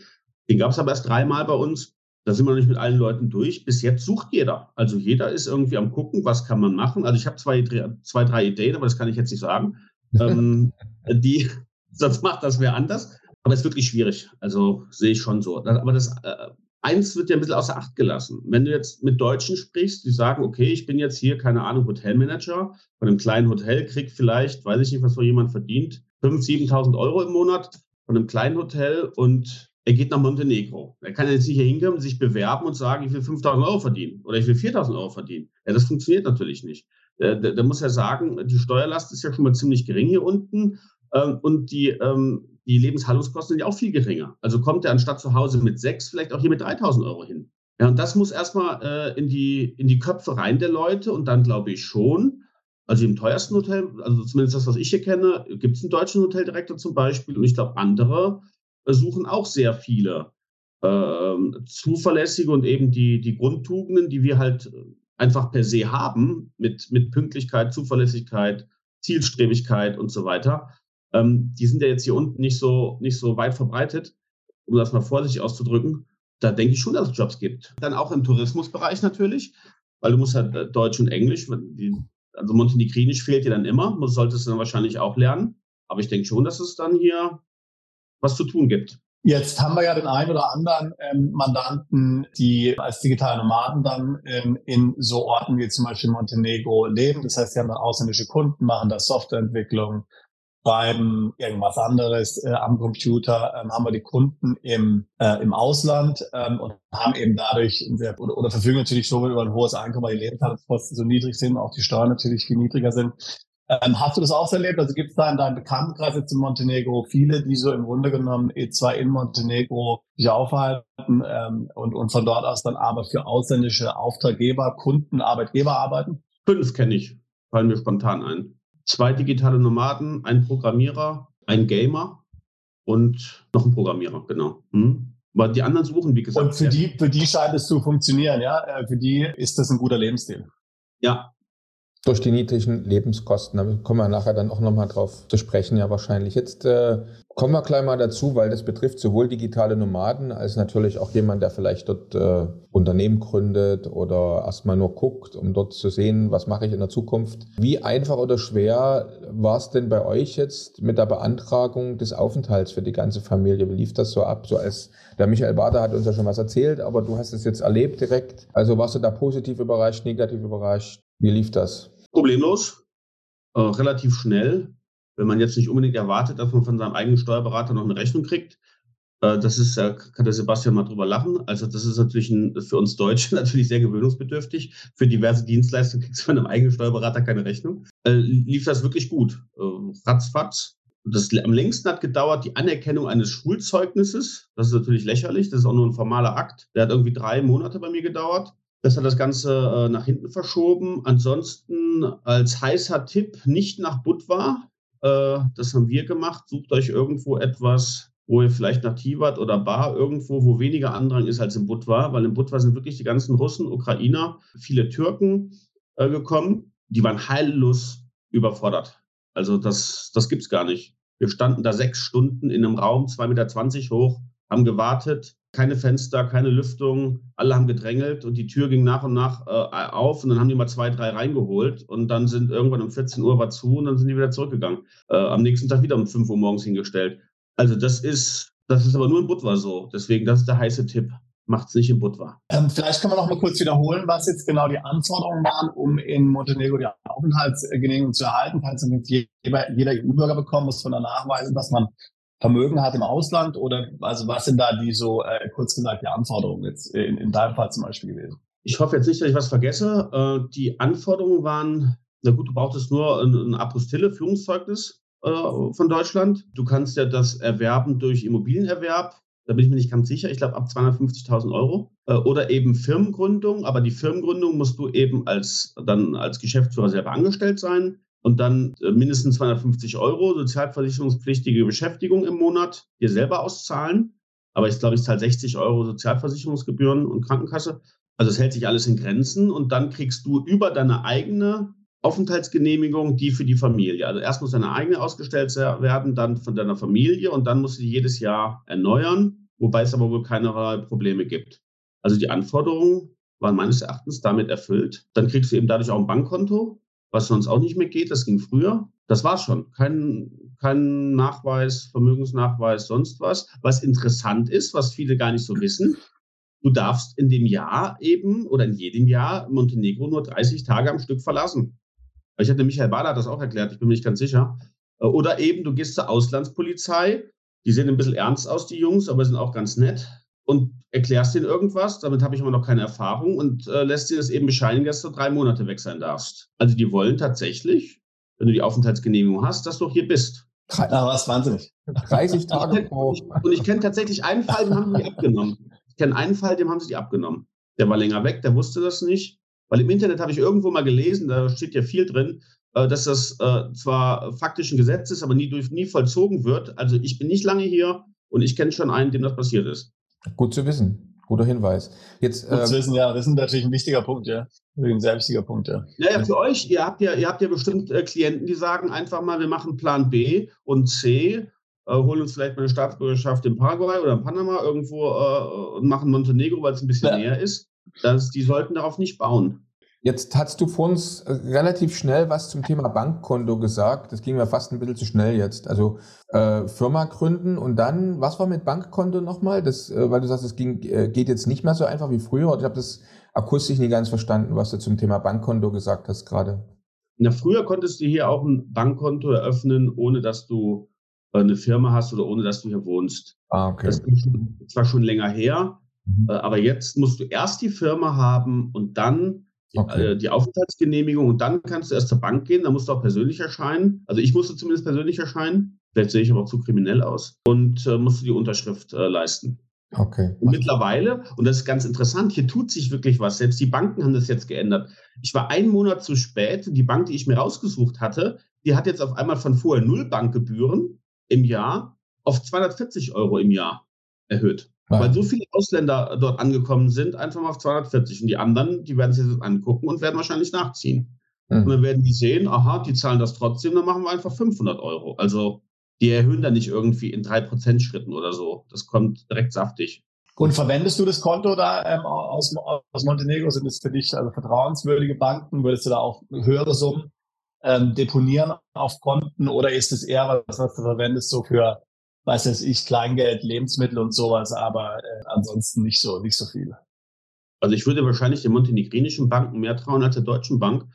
Den gab es aber erst dreimal bei uns. Da sind wir noch nicht mit allen Leuten durch. Bis jetzt sucht jeder. Also jeder ist irgendwie am gucken, was kann man machen. Also ich habe zwei, zwei, drei Ideen, aber das kann ich jetzt nicht sagen. ähm, die, sonst macht das wer anders. Aber es ist wirklich schwierig. Also sehe ich schon so. Aber das äh, eins wird ja ein bisschen außer Acht gelassen. Wenn du jetzt mit Deutschen sprichst, die sagen, okay, ich bin jetzt hier, keine Ahnung, Hotelmanager von einem kleinen Hotel, krieg vielleicht, weiß ich nicht, was so jemand verdient, 5.000, 7.000 Euro im Monat von einem kleinen Hotel und er geht nach Montenegro. Er kann jetzt nicht hier hinkommen, sich bewerben und sagen, ich will 5.000 Euro verdienen oder ich will 4.000 Euro verdienen. Ja, das funktioniert natürlich nicht. Da, da, da muss er sagen, die Steuerlast ist ja schon mal ziemlich gering hier unten. Ähm, und die, ähm, die Lebenshaltungskosten sind ja auch viel geringer. Also kommt er anstatt zu Hause mit sechs, vielleicht auch hier mit 3000 Euro hin. Ja, und das muss erstmal äh, in, die, in die Köpfe rein der Leute und dann glaube ich schon, also im teuersten Hotel, also zumindest das, was ich hier kenne, gibt es einen deutschen Hoteldirektor zum Beispiel und ich glaube, andere äh, suchen auch sehr viele äh, zuverlässige und eben die, die Grundtugenden, die wir halt einfach per se haben, mit, mit Pünktlichkeit, Zuverlässigkeit, Zielstrebigkeit und so weiter. Ähm, die sind ja jetzt hier unten nicht so, nicht so weit verbreitet, um das mal vorsichtig auszudrücken da denke ich schon, dass es Jobs gibt. Dann auch im Tourismusbereich natürlich, weil du musst halt äh, Deutsch und Englisch, also Montenegrinisch fehlt dir dann immer, du solltest du dann wahrscheinlich auch lernen. Aber ich denke schon, dass es dann hier was zu tun gibt. Jetzt haben wir ja den einen oder anderen ähm, Mandanten, die als digitale Nomaden dann ähm, in so Orten wie zum Beispiel Montenegro leben. Das heißt, sie haben dann ausländische Kunden, machen da Softwareentwicklung, schreiben irgendwas anderes äh, am Computer, ähm, haben wir die Kunden im, äh, im Ausland ähm, und haben eben dadurch sehr, oder, oder verfügen natürlich schon über ein hohes Einkommen, weil die Lebenshaltungskosten so niedrig sind, auch die Steuern natürlich viel niedriger sind. Ähm, hast du das auch erlebt? Also gibt es da in deinem Bekanntenkreis jetzt in Montenegro viele, die so im Grunde genommen eh zwar in Montenegro sich aufhalten ähm, und, und von dort aus dann aber für ausländische Auftraggeber, Kunden, Arbeitgeber arbeiten? Fünf kenne ich, fallen mir spontan ein zwei digitale Nomaden, ein Programmierer, ein Gamer und noch ein Programmierer, genau. Hm. Aber die anderen suchen, wie gesagt. Und für die, für die scheint es zu funktionieren, ja? Äh, für die ist das ein guter Lebensstil. Ja. Durch die niedrigen Lebenskosten, da kommen wir nachher dann auch nochmal drauf zu sprechen, ja wahrscheinlich. Jetzt äh, Kommen wir gleich mal dazu, weil das betrifft sowohl digitale Nomaden als natürlich auch jemand, der vielleicht dort äh, Unternehmen gründet oder erstmal nur guckt, um dort zu sehen, was mache ich in der Zukunft. Wie einfach oder schwer war es denn bei euch jetzt mit der Beantragung des Aufenthalts für die ganze Familie? Wie lief das so ab? So als der Michael Bader hat uns ja schon was erzählt, aber du hast es jetzt erlebt direkt. Also warst du da positiv überrascht, negativ überrascht? Wie lief das? Problemlos, äh, relativ schnell wenn man jetzt nicht unbedingt erwartet, dass man von seinem eigenen Steuerberater noch eine Rechnung kriegt, äh, das ist, da kann der Sebastian mal drüber lachen. Also das ist natürlich ein, für uns Deutsche natürlich sehr gewöhnungsbedürftig. Für diverse Dienstleistungen kriegst du von einem eigenen Steuerberater keine Rechnung. Äh, lief das wirklich gut. Äh, ratzfatz. Das am längsten hat gedauert die Anerkennung eines Schulzeugnisses. Das ist natürlich lächerlich. Das ist auch nur ein formaler Akt. Der hat irgendwie drei Monate bei mir gedauert. Das hat das Ganze äh, nach hinten verschoben. Ansonsten als heißer Tipp nicht nach Budva. Äh, das haben wir gemacht. Sucht euch irgendwo etwas, wo ihr vielleicht nach Tivat oder Bar irgendwo, wo weniger Andrang ist als in Budva, weil in Budva sind wirklich die ganzen Russen, Ukrainer, viele Türken äh, gekommen. Die waren heillos überfordert. Also das, das es gar nicht. Wir standen da sechs Stunden in einem Raum, 2,20 Meter hoch, haben gewartet, keine Fenster, keine Lüftung, alle haben gedrängelt und die Tür ging nach und nach äh, auf und dann haben die mal zwei, drei reingeholt und dann sind irgendwann um 14 Uhr war zu und dann sind die wieder zurückgegangen. Äh, am nächsten Tag wieder um 5 Uhr morgens hingestellt. Also das ist, das ist aber nur in Budva so. Deswegen, das ist der heiße Tipp. Macht es nicht in Budva. Ähm, vielleicht können wir noch mal kurz wiederholen, was jetzt genau die Anforderungen waren, um in Montenegro die Aufenthaltsgenehmigung zu erhalten. Du jeder, jeder EU-Bürger bekommen, muss von der nachweisen, dass man Vermögen hat im Ausland oder also was sind da die so äh, kurz gesagt die Anforderungen jetzt in, in deinem Fall zum Beispiel gewesen? Ich hoffe jetzt nicht, dass ich was vergesse. Äh, die Anforderungen waren, na gut, du brauchtest nur ein, ein Apostille, Führungszeugnis äh, von Deutschland. Du kannst ja das erwerben durch Immobilienerwerb. Da bin ich mir nicht ganz sicher. Ich glaube ab 250.000 Euro. Äh, oder eben Firmengründung. Aber die Firmengründung musst du eben als, dann als Geschäftsführer selber angestellt sein und dann äh, mindestens 250 Euro sozialversicherungspflichtige Beschäftigung im Monat dir selber auszahlen. Aber ich glaube, ich zahle 60 Euro Sozialversicherungsgebühren und Krankenkasse. Also es hält sich alles in Grenzen und dann kriegst du über deine eigene Aufenthaltsgenehmigung die für die Familie. Also erst muss deine eigene ausgestellt werden, dann von deiner Familie und dann musst du die jedes Jahr erneuern, wobei es aber wohl keinerlei Probleme gibt. Also die Anforderungen waren meines Erachtens damit erfüllt. Dann kriegst du eben dadurch auch ein Bankkonto was sonst auch nicht mehr geht. Das ging früher. Das war's schon. Kein, kein Nachweis, Vermögensnachweis, sonst was. Was interessant ist, was viele gar nicht so wissen. Du darfst in dem Jahr eben oder in jedem Jahr Montenegro nur 30 Tage am Stück verlassen. Ich hatte Michael Bader das auch erklärt, ich bin mir nicht ganz sicher. Oder eben, du gehst zur Auslandspolizei. Die sehen ein bisschen ernst aus, die Jungs, aber sind auch ganz nett und erklärst denen irgendwas, damit habe ich immer noch keine Erfahrung und äh, lässt dir das eben bescheinigen, dass du drei Monate weg sein darfst. Also die wollen tatsächlich, wenn du die Aufenthaltsgenehmigung hast, dass du auch hier bist. Ah, was, wahnsinnig. 30 Tage pro. Und ich kenne tatsächlich einen Fall, den haben sie abgenommen. Ich kenne einen Fall, dem haben sie die abgenommen. Der war länger weg, der wusste das nicht. Weil im Internet habe ich irgendwo mal gelesen, da steht ja viel drin, äh, dass das äh, zwar faktisch ein Gesetz ist, aber nie, durch, nie vollzogen wird. Also ich bin nicht lange hier und ich kenne schon einen, dem das passiert ist. Gut zu wissen. Guter Hinweis. Jetzt, Gut ähm, zu wissen, ja, das ist natürlich ein wichtiger Punkt, ja. Ein sehr wichtiger Punkt, ja. Ja, ja, für euch, ihr habt ja, ihr habt ja bestimmt äh, Klienten, die sagen einfach mal, wir machen Plan B und C, äh, holen uns vielleicht mal eine Staatsbürgerschaft in Paraguay oder in Panama irgendwo äh, und machen Montenegro, weil es ein bisschen ja. näher ist. Das, die sollten darauf nicht bauen. Jetzt hast du vor uns äh, relativ schnell was zum Thema Bankkonto gesagt. Das ging mir fast ein bisschen zu schnell jetzt. Also äh, Firma gründen und dann, was war mit Bankkonto nochmal? Das, äh, weil du sagst, es ging, äh, geht jetzt nicht mehr so einfach wie früher. Ich habe das akustisch nie ganz verstanden, was du zum Thema Bankkonto gesagt hast gerade. Na, früher konntest du hier auch ein Bankkonto eröffnen, ohne dass du äh, eine Firma hast oder ohne dass du hier wohnst. Ah, okay. Das ist zwar schon länger her, mhm. Äh, aber jetzt musst du erst die Firma haben und dann okay. Äh, die Aufenthaltsgenehmigung und dann kannst du erst zur Bank gehen, da musst du auch persönlich erscheinen. Also ich musste zumindest persönlich erscheinen, vielleicht sehe ich aber auch zu kriminell aus und äh, musste die Unterschrift äh, leisten. Okay. Und mittlerweile, und das ist ganz interessant, hier tut sich wirklich was. Selbst die Banken haben das jetzt geändert. Ich war einen Monat zu spät. Die Bank, die ich mir rausgesucht hatte, die hat jetzt auf einmal von vorher null Bankgebühren im Jahr auf 240 Euro im Jahr erhöht. Ja. Weil so viele Ausländer dort angekommen sind, einfach mal auf 240. Und die anderen, die werden sich das angucken und werden wahrscheinlich nachziehen. Mhm. Und dann werden die sehen, aha, die zahlen das trotzdem, dann machen wir einfach 500 Euro. Also die erhöhen dann nicht irgendwie in 3% Schritten oder so. Das kommt direkt saftig. Und verwendest du das Konto da ähm, aus, aus Montenegro? Sind es für dich also vertrauenswürdige Banken? Würdest du da auch höhere Summen ähm, deponieren auf Konten? Oder ist es eher was, was du verwendest so für weiß es ich, Kleingeld, Lebensmittel und sowas, aber äh, ansonsten nicht so, nicht so viel. Also ich würde wahrscheinlich den montenegrinischen Banken mehr trauen als der deutschen Bank,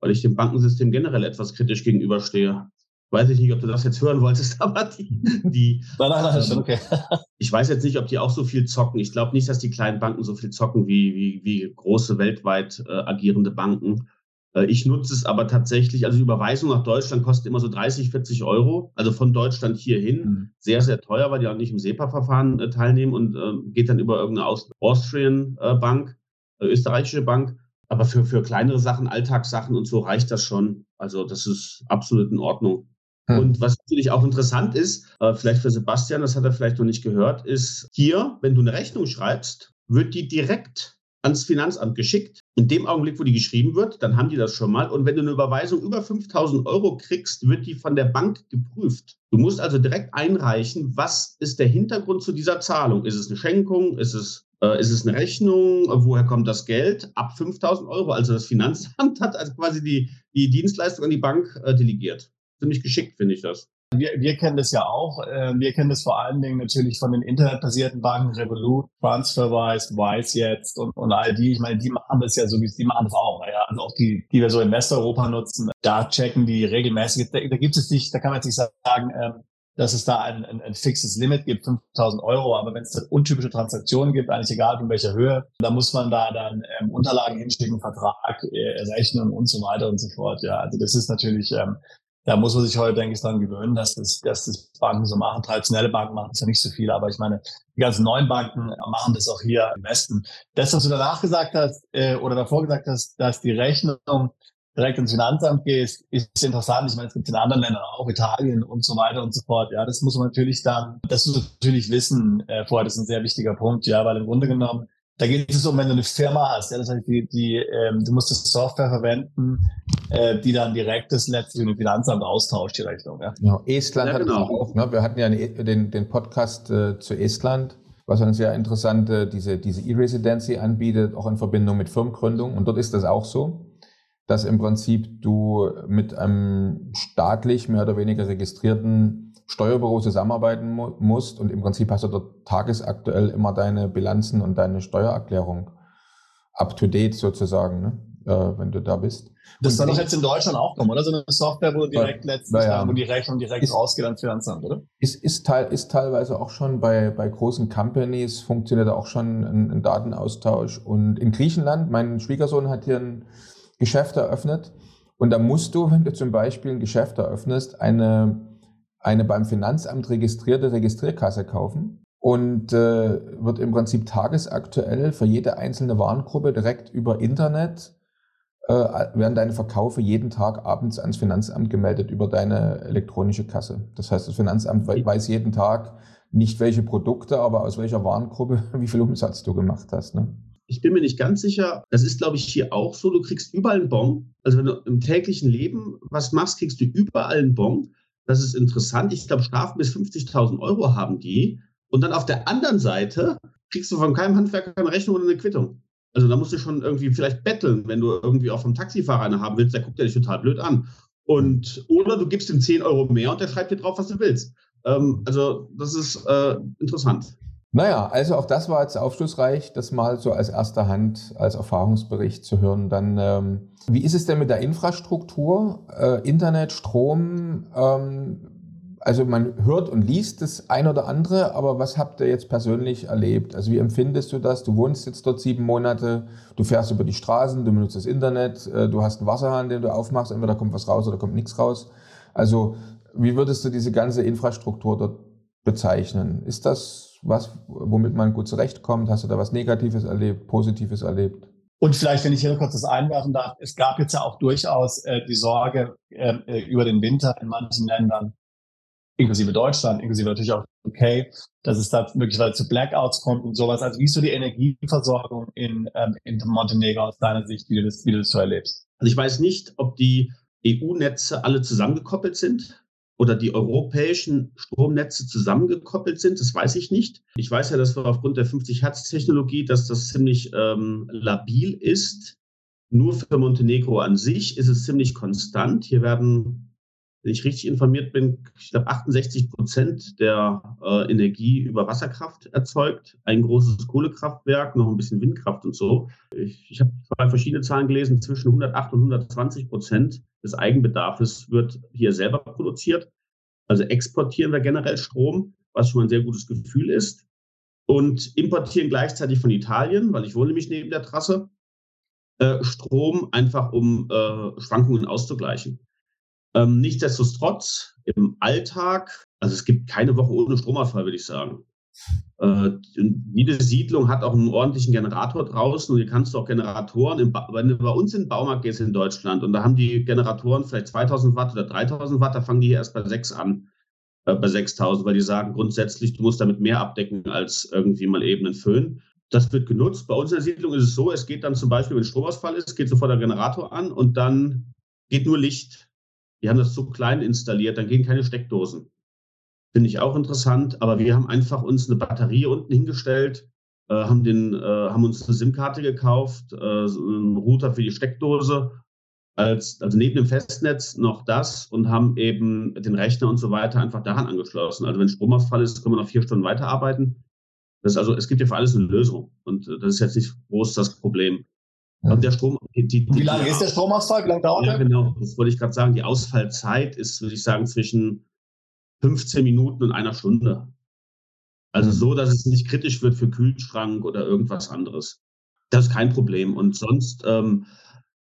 weil ich dem Bankensystem generell etwas kritisch gegenüberstehe. Weiß ich nicht, ob du das jetzt hören wolltest, aber die, die nein, nein, nein, schon okay. ich weiß jetzt nicht, ob die auch so viel zocken. Ich glaube nicht, dass die kleinen Banken so viel zocken wie, wie, wie große weltweit äh, agierende Banken. Äh, ich nutze es aber tatsächlich, also die Überweisung nach Deutschland kostet immer so 30, 40 Euro, also von Deutschland hierhin. Mhm. Sehr, sehr teuer, weil die auch nicht im SEPA-Verfahren äh, teilnehmen und äh, geht dann über irgendeine Aus Austrian äh, Bank, äh, österreichische Bank. Aber für, für kleinere Sachen, Alltagssachen und so reicht das schon. Also das ist absolut in Ordnung. Mhm. Und was natürlich auch interessant ist, äh, vielleicht für Sebastian, das hat er vielleicht noch nicht gehört, ist hier, wenn du eine Rechnung schreibst, wird die direkt ans Finanzamt geschickt. In dem Augenblick, wo die geschrieben wird, dann haben die das schon mal. Und wenn du eine Überweisung über 5000 Euro kriegst, wird die von der Bank geprüft. Du musst also direkt einreichen, was ist der Hintergrund zu dieser Zahlung? Ist es eine Schenkung? Ist es, äh, ist es eine Rechnung? Woher kommt das Geld? Ab 5000 Euro. Also das Finanzamt hat also quasi die, die Dienstleistung an die Bank äh, delegiert. Ziemlich geschickt, finde ich das. Wir, wir kennen das ja auch. Äh, wir kennen das vor allen Dingen natürlich von den internetbasierten Banken, Revolut, TransferWise, Wise jetzt und, und all die. Ich meine, die machen das ja so, wie die machen das auch. Ja. Also auch die, die wir so in Westeuropa nutzen, da checken die regelmäßig. Da, da gibt es nicht, da kann man jetzt nicht sagen, ähm, dass es da ein, ein, ein fixes Limit gibt, 5000 Euro. Aber wenn es da untypische Transaktionen gibt, eigentlich egal von welcher Höhe, da muss man da dann ähm, Unterlagen hinschicken, Vertrag, äh, Rechnung und so weiter und so fort. Ja, also das ist natürlich ähm, da muss man sich heute, denke ich, daran gewöhnen, dass das, dass das Banken so machen. Traditionelle Banken machen das ja nicht so viel, aber ich meine, die ganzen neuen Banken machen das auch hier im Westen. Das, was du danach gesagt hast äh, oder davor gesagt hast, dass die Rechnung direkt ins Finanzamt geht, ist interessant. Ich meine, es gibt in anderen Ländern auch, Italien und so weiter und so fort. Ja, das muss man natürlich dann, das muss man natürlich wissen äh, vorher. Das ist ein sehr wichtiger Punkt, ja, weil im Grunde genommen da geht es um, wenn du eine Firma hast, ja, das heißt, die, die, ähm, du musst das Software verwenden, äh, die dann direkt das letztlich mit dem Finanzamt austauscht, die Rechnung. Ja. Genau. Estland ja, hat genau. auch, ne? wir hatten ja den, den Podcast äh, zu Estland, was eine sehr interessante, diese, diese E-Residency anbietet, auch in Verbindung mit Firmengründung. Und dort ist das auch so, dass im Prinzip du mit einem staatlich mehr oder weniger registrierten Steuerbüro zusammenarbeiten mu musst und im Prinzip hast du dort tagesaktuell immer deine Bilanzen und deine Steuererklärung up to date sozusagen, ne? äh, wenn du da bist. Das soll doch jetzt in Deutschland auch kommen, oder? So eine Software, wo direkt letztens, ja, wo die Rechnung direkt ist, rausgeht ans Finanzamt, oder? Ist, ist, teil, ist teilweise auch schon bei, bei großen Companies, funktioniert auch schon ein, ein Datenaustausch. Und in Griechenland, mein Schwiegersohn hat hier ein Geschäft eröffnet und da musst du, wenn du zum Beispiel ein Geschäft eröffnest, eine eine beim Finanzamt registrierte Registrierkasse kaufen und äh, wird im Prinzip tagesaktuell für jede einzelne Warengruppe direkt über Internet äh, werden deine Verkaufe jeden Tag abends ans Finanzamt gemeldet über deine elektronische Kasse. Das heißt, das Finanzamt weiß jeden Tag nicht welche Produkte, aber aus welcher Warengruppe, wie viel Umsatz du gemacht hast. Ne? Ich bin mir nicht ganz sicher. Das ist, glaube ich, hier auch so. Du kriegst überall einen Bon. Also wenn du im täglichen Leben was machst, kriegst du überall einen Bon. Das ist interessant. Ich glaube, Strafen bis 50.000 Euro haben die. Und dann auf der anderen Seite kriegst du von keinem Handwerker eine Rechnung oder eine Quittung. Also da musst du schon irgendwie vielleicht betteln, wenn du irgendwie auch vom Taxifahrer eine haben willst, der guckt dir dich total blöd an. Und, oder du gibst ihm 10 Euro mehr und der schreibt dir drauf, was du willst. Ähm, also das ist äh, interessant. Naja, also auch das war jetzt aufschlussreich, das mal so als erster Hand, als Erfahrungsbericht zu hören. Dann, ähm, wie ist es denn mit der Infrastruktur? Äh, Internet, Strom, ähm, also man hört und liest das ein oder andere, aber was habt ihr jetzt persönlich erlebt? Also wie empfindest du das? Du wohnst jetzt dort sieben Monate, du fährst über die Straßen, du benutzt das Internet, äh, du hast einen Wasserhahn, den du aufmachst, entweder kommt was raus oder kommt nichts raus. Also wie würdest du diese ganze Infrastruktur dort bezeichnen? Ist das was, womit man gut zurechtkommt? Hast du da was Negatives erlebt, Positives erlebt? Und vielleicht, wenn ich hier kurz das einwerfen darf, es gab jetzt ja auch durchaus äh, die Sorge ähm, äh, über den Winter in manchen Ländern, inklusive Deutschland, inklusive natürlich auch UK, dass es da möglicherweise zu Blackouts kommt und sowas. Also wie ist so die Energieversorgung in, ähm, in Montenegro aus deiner Sicht, wie du, das, wie du das so erlebst? Also ich weiß nicht, ob die EU-Netze alle zusammengekoppelt sind oder die europäischen Stromnetze zusammengekoppelt sind, das weiß ich nicht. Ich weiß ja, dass wir aufgrund der 50-Hertz-Technologie, dass das ziemlich ähm, labil ist. Nur für Montenegro an sich ist es ziemlich konstant. Hier werden wenn ich richtig informiert bin, ich glaube 68 Prozent der äh, Energie über Wasserkraft erzeugt. Ein großes Kohlekraftwerk, noch ein bisschen Windkraft und so. Ich, ich habe verschiedene Zahlen gelesen, zwischen 108 und 120 Prozent des Eigenbedarfs wird hier selber produziert. Also exportieren wir generell Strom, was schon ein sehr gutes Gefühl ist. Und importieren gleichzeitig von Italien, weil ich wohne nämlich neben der Trasse, äh, Strom einfach um äh, Schwankungen auszugleichen. Ähm, nichtsdestotrotz im Alltag, also es gibt keine Woche ohne Stromausfall, würde ich sagen. Äh, jede Siedlung hat auch einen ordentlichen Generator draußen und hier kannst du auch Generatoren, wenn du bei uns in den Baumarkt gehst in Deutschland und da haben die Generatoren vielleicht 2000 Watt oder 3000 Watt, da fangen die hier erst bei 6 an, äh, bei 6000, weil die sagen grundsätzlich, du musst damit mehr abdecken als irgendwie mal eben ein Föhn. Das wird genutzt. Bei uns in der Siedlung ist es so, es geht dann zum Beispiel, wenn Stromausfall ist, geht sofort der Generator an und dann geht nur Licht die haben das so klein installiert, dann gehen keine Steckdosen. Finde ich auch interessant, aber wir haben einfach uns eine Batterie unten hingestellt, äh, haben, den, äh, haben uns eine SIM-Karte gekauft, äh, einen Router für die Steckdose, als, also neben dem Festnetz noch das und haben eben den Rechner und so weiter einfach daran angeschlossen. Also wenn Stromausfall ist, können wir noch vier Stunden weiterarbeiten. Das also, es gibt ja für alles eine Lösung und äh, das ist jetzt nicht groß das Problem. Und der Strom. Die, die, Wie lange ist der Stromausfall? Wie lange dauert ja, der? Genau, das wollte ich gerade sagen. Die Ausfallzeit ist, würde ich sagen, zwischen 15 Minuten und einer Stunde. Also mhm. so, dass es nicht kritisch wird für Kühlschrank oder irgendwas anderes. Das ist kein Problem. Und sonst ähm,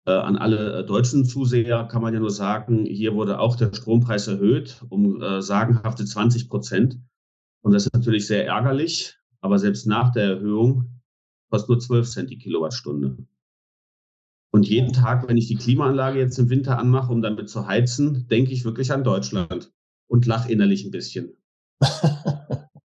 äh, an alle äh, deutschen Zuseher kann man ja nur sagen, hier wurde auch der Strompreis erhöht um äh, sagenhafte 20 Prozent. Und das ist natürlich sehr ärgerlich. Aber selbst nach der Erhöhung kostet nur 12 Cent die Kilowattstunde. Und jeden Tag, wenn ich die Klimaanlage jetzt im Winter anmache, um damit zu heizen, denke ich wirklich an Deutschland und lache innerlich ein bisschen.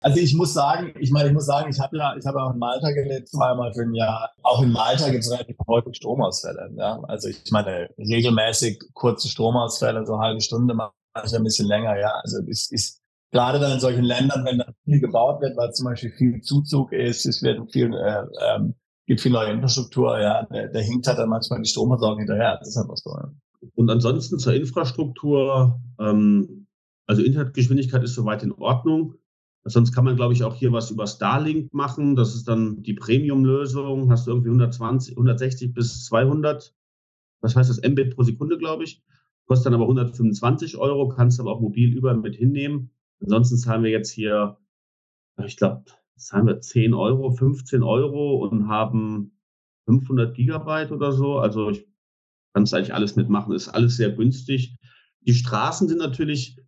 Also ich muss sagen, ich meine, ich muss sagen, ich habe ja, ich habe auch in Malta gelebt, zweimal für ein Jahr. Auch in Malta gibt es relativ häufig Stromausfälle. Ja? Also ich meine, regelmäßig kurze Stromausfälle, so eine halbe Stunde, manchmal ein bisschen länger, ja. Also es ist gerade dann in solchen Ländern, wenn da viel gebaut wird, weil zum Beispiel viel Zuzug ist, es werden viel äh, ähm, gibt viel neue Infrastruktur, ja, der, hinkt halt dann manchmal die Stromversorgung hinterher. Das ist was so. Ja. Und ansonsten zur Infrastruktur, ähm, also Internetgeschwindigkeit ist soweit in Ordnung. Sonst kann man, glaube ich, auch hier was über Starlink machen. Das ist dann die Premium-Lösung. Hast du irgendwie 120, 160 bis 200, was heißt das, Mbit pro Sekunde, glaube ich. Kostet dann aber 125 Euro, kannst aber auch mobil überall mit hinnehmen. Ansonsten zahlen wir jetzt hier, ich glaube, zahlen wir 10 Euro, 15 Euro und haben 500 Gigabyte oder so. Also ich kann es eigentlich alles mitmachen, ist alles sehr günstig. Die Straßen sind natürlich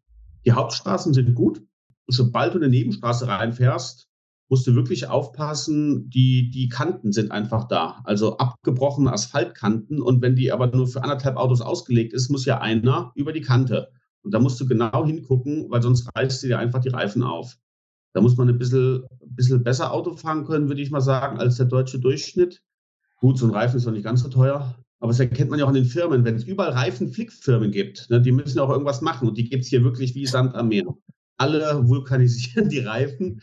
Die Hauptstraßen sind gut. Sobald du in eine Nebenstraße reinfährst, musst du wirklich aufpassen, die, die Kanten sind einfach da. Also abgebrochene Asphaltkanten. Und wenn die aber nur für anderthalb Autos ausgelegt ist, muss ja einer über die Kante. Und da musst du genau hingucken, weil sonst reißt sie dir einfach die Reifen auf. Da muss man ein bisschen, ein bisschen besser Auto fahren können, würde ich mal sagen, als der deutsche Durchschnitt. Gut, so ein Reifen ist doch nicht ganz so teuer. Aber das erkennt man ja auch in den Firmen, wenn es überall Reifenflickfirmen gibt, ne, die müssen auch irgendwas machen. Und die gibt es hier wirklich wie Sand am Meer. Alle vulkanisieren die Reifen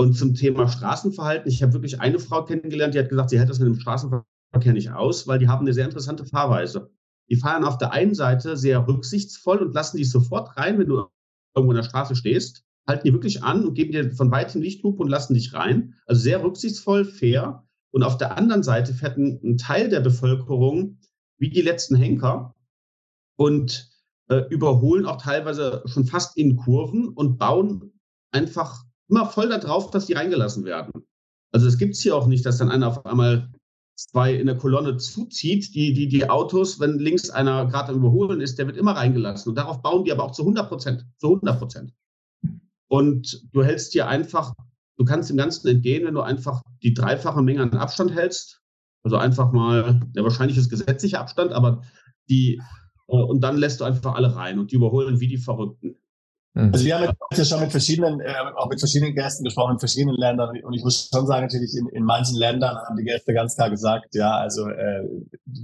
und zum Thema Straßenverhalten, ich habe wirklich eine Frau kennengelernt, die hat gesagt, sie hält das mit dem Straßenverkehr nicht aus, weil die haben eine sehr interessante Fahrweise. Die fahren auf der einen Seite sehr rücksichtsvoll und lassen dich sofort rein, wenn du irgendwo in der Straße stehst, halten die wirklich an und geben dir von weitem Lichthupe und lassen dich rein. Also sehr rücksichtsvoll, fair. Und auf der anderen Seite fährt ein, ein Teil der Bevölkerung wie die letzten Henker und äh, überholen auch teilweise schon fast in Kurven und bauen einfach immer voll darauf, dass die reingelassen werden. Also es gibt es hier auch nicht, dass dann einer auf einmal zwei in der Kolonne zuzieht. Die, die, die Autos, wenn links einer gerade am Überholen ist, der wird immer reingelassen. Und darauf bauen die aber auch zu 100 Prozent. Zu 100 Prozent. Und du hältst dir einfach, du kannst dem Ganzen entgehen, wenn du einfach die dreifache Menge an Abstand hältst. Also einfach mal, der wahrscheinlich ist gesetzlicher Abstand, aber die, äh, und dann lässt du einfach alle rein und die überholen wie die Verrückten. Mhm. Also wir haben jetzt ja schon mit verschiedenen, äh, auch mit verschiedenen Gästen gesprochen, in verschiedenen Ländern. Und ich muss schon sagen, natürlich in, in manchen Ländern haben die Gäste ganz klar gesagt, ja, also äh,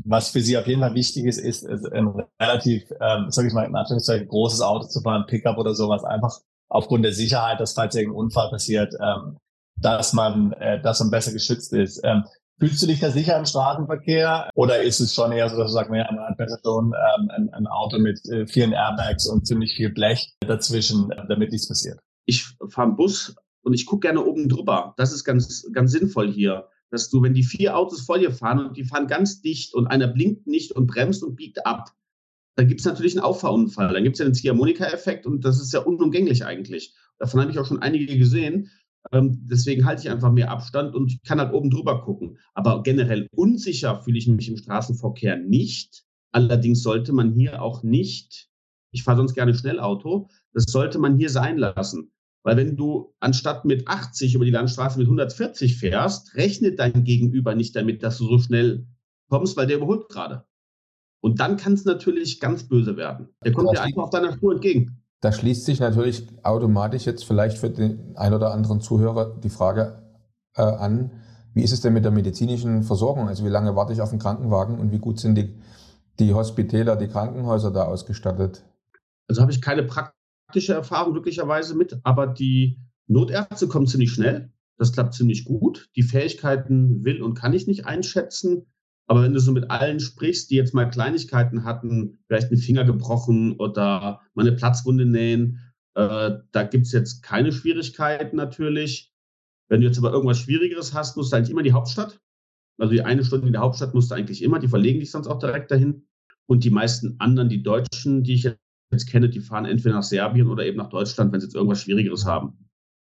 was für sie auf jeden Fall wichtig ist, ist, ist ein relativ, ähm, sag ich mal, in Anführungszeichen großes Auto zu fahren, Pickup oder sowas, einfach aufgrund der Sicherheit, dass falls irgendein Unfall passiert, ähm, dass man, äh, dass man besser geschützt ist. Ähm, Fühlst du dich da sicher im Straßenverkehr? Oder ist es schon eher so, dass du sagst, naja, man hat besser schon ähm, ein, ein, Auto mit äh, vielen Airbags und ziemlich viel Blech dazwischen, damit nichts passiert? Ich fahre Bus und ich gucke gerne oben drüber. Das ist ganz, ganz sinnvoll hier. Dass du, wenn die vier Autos vor dir fahren und die fahren ganz dicht und einer blinkt nicht und bremst und biegt ab, dann gibt es natürlich einen Auffahrunfall. Dann gibt es ja den Ziehharmonika-Effekt und das ist ja unumgänglich eigentlich. Davon habe ich auch schon einige gesehen. Ähm, deswegen halte ich einfach mehr Abstand und kann halt oben drüber gucken. Aber generell unsicher fühle ich mich im Straßenverkehr nicht. Allerdings sollte man hier auch nicht, ich fahre sonst gerne Schnellauto, das sollte man hier sein lassen. Weil wenn du anstatt mit 80 über die Landstraße mit 140 fährst, rechnet dein Gegenüber nicht damit, dass du so schnell kommst, weil der überholt gerade. Und dann kann es natürlich ganz böse werden. Der kommt dir einfach auf deiner Spur entgegen. Da schließt sich natürlich automatisch jetzt vielleicht für den ein oder anderen Zuhörer die Frage äh, an, wie ist es denn mit der medizinischen Versorgung? Also wie lange warte ich auf den Krankenwagen und wie gut sind die, die Hospitäler, die Krankenhäuser da ausgestattet? Also habe ich keine praktische Erfahrung glücklicherweise mit, aber die Notärzte kommen ziemlich schnell. Das klappt ziemlich gut. Die Fähigkeiten will und kann ich nicht einschätzen. Aber wenn du so mit allen sprichst, die jetzt mal Kleinigkeiten hatten, vielleicht einen Finger gebrochen oder mal eine Platzwunde nähen, äh, da gibt's jetzt keine Schwierigkeiten natürlich. Wenn du jetzt aber irgendwas Schwierigeres hast, musst du eigentlich immer in die Hauptstadt. Also die eine Stunde in der Hauptstadt musst du eigentlich immer, die verlegen dich sonst auch direkt dahin. Und die meisten anderen, die Deutschen, die ich jetzt kenne, die fahren entweder nach Serbien oder eben nach Deutschland, wenn sie jetzt irgendwas Schwierigeres haben.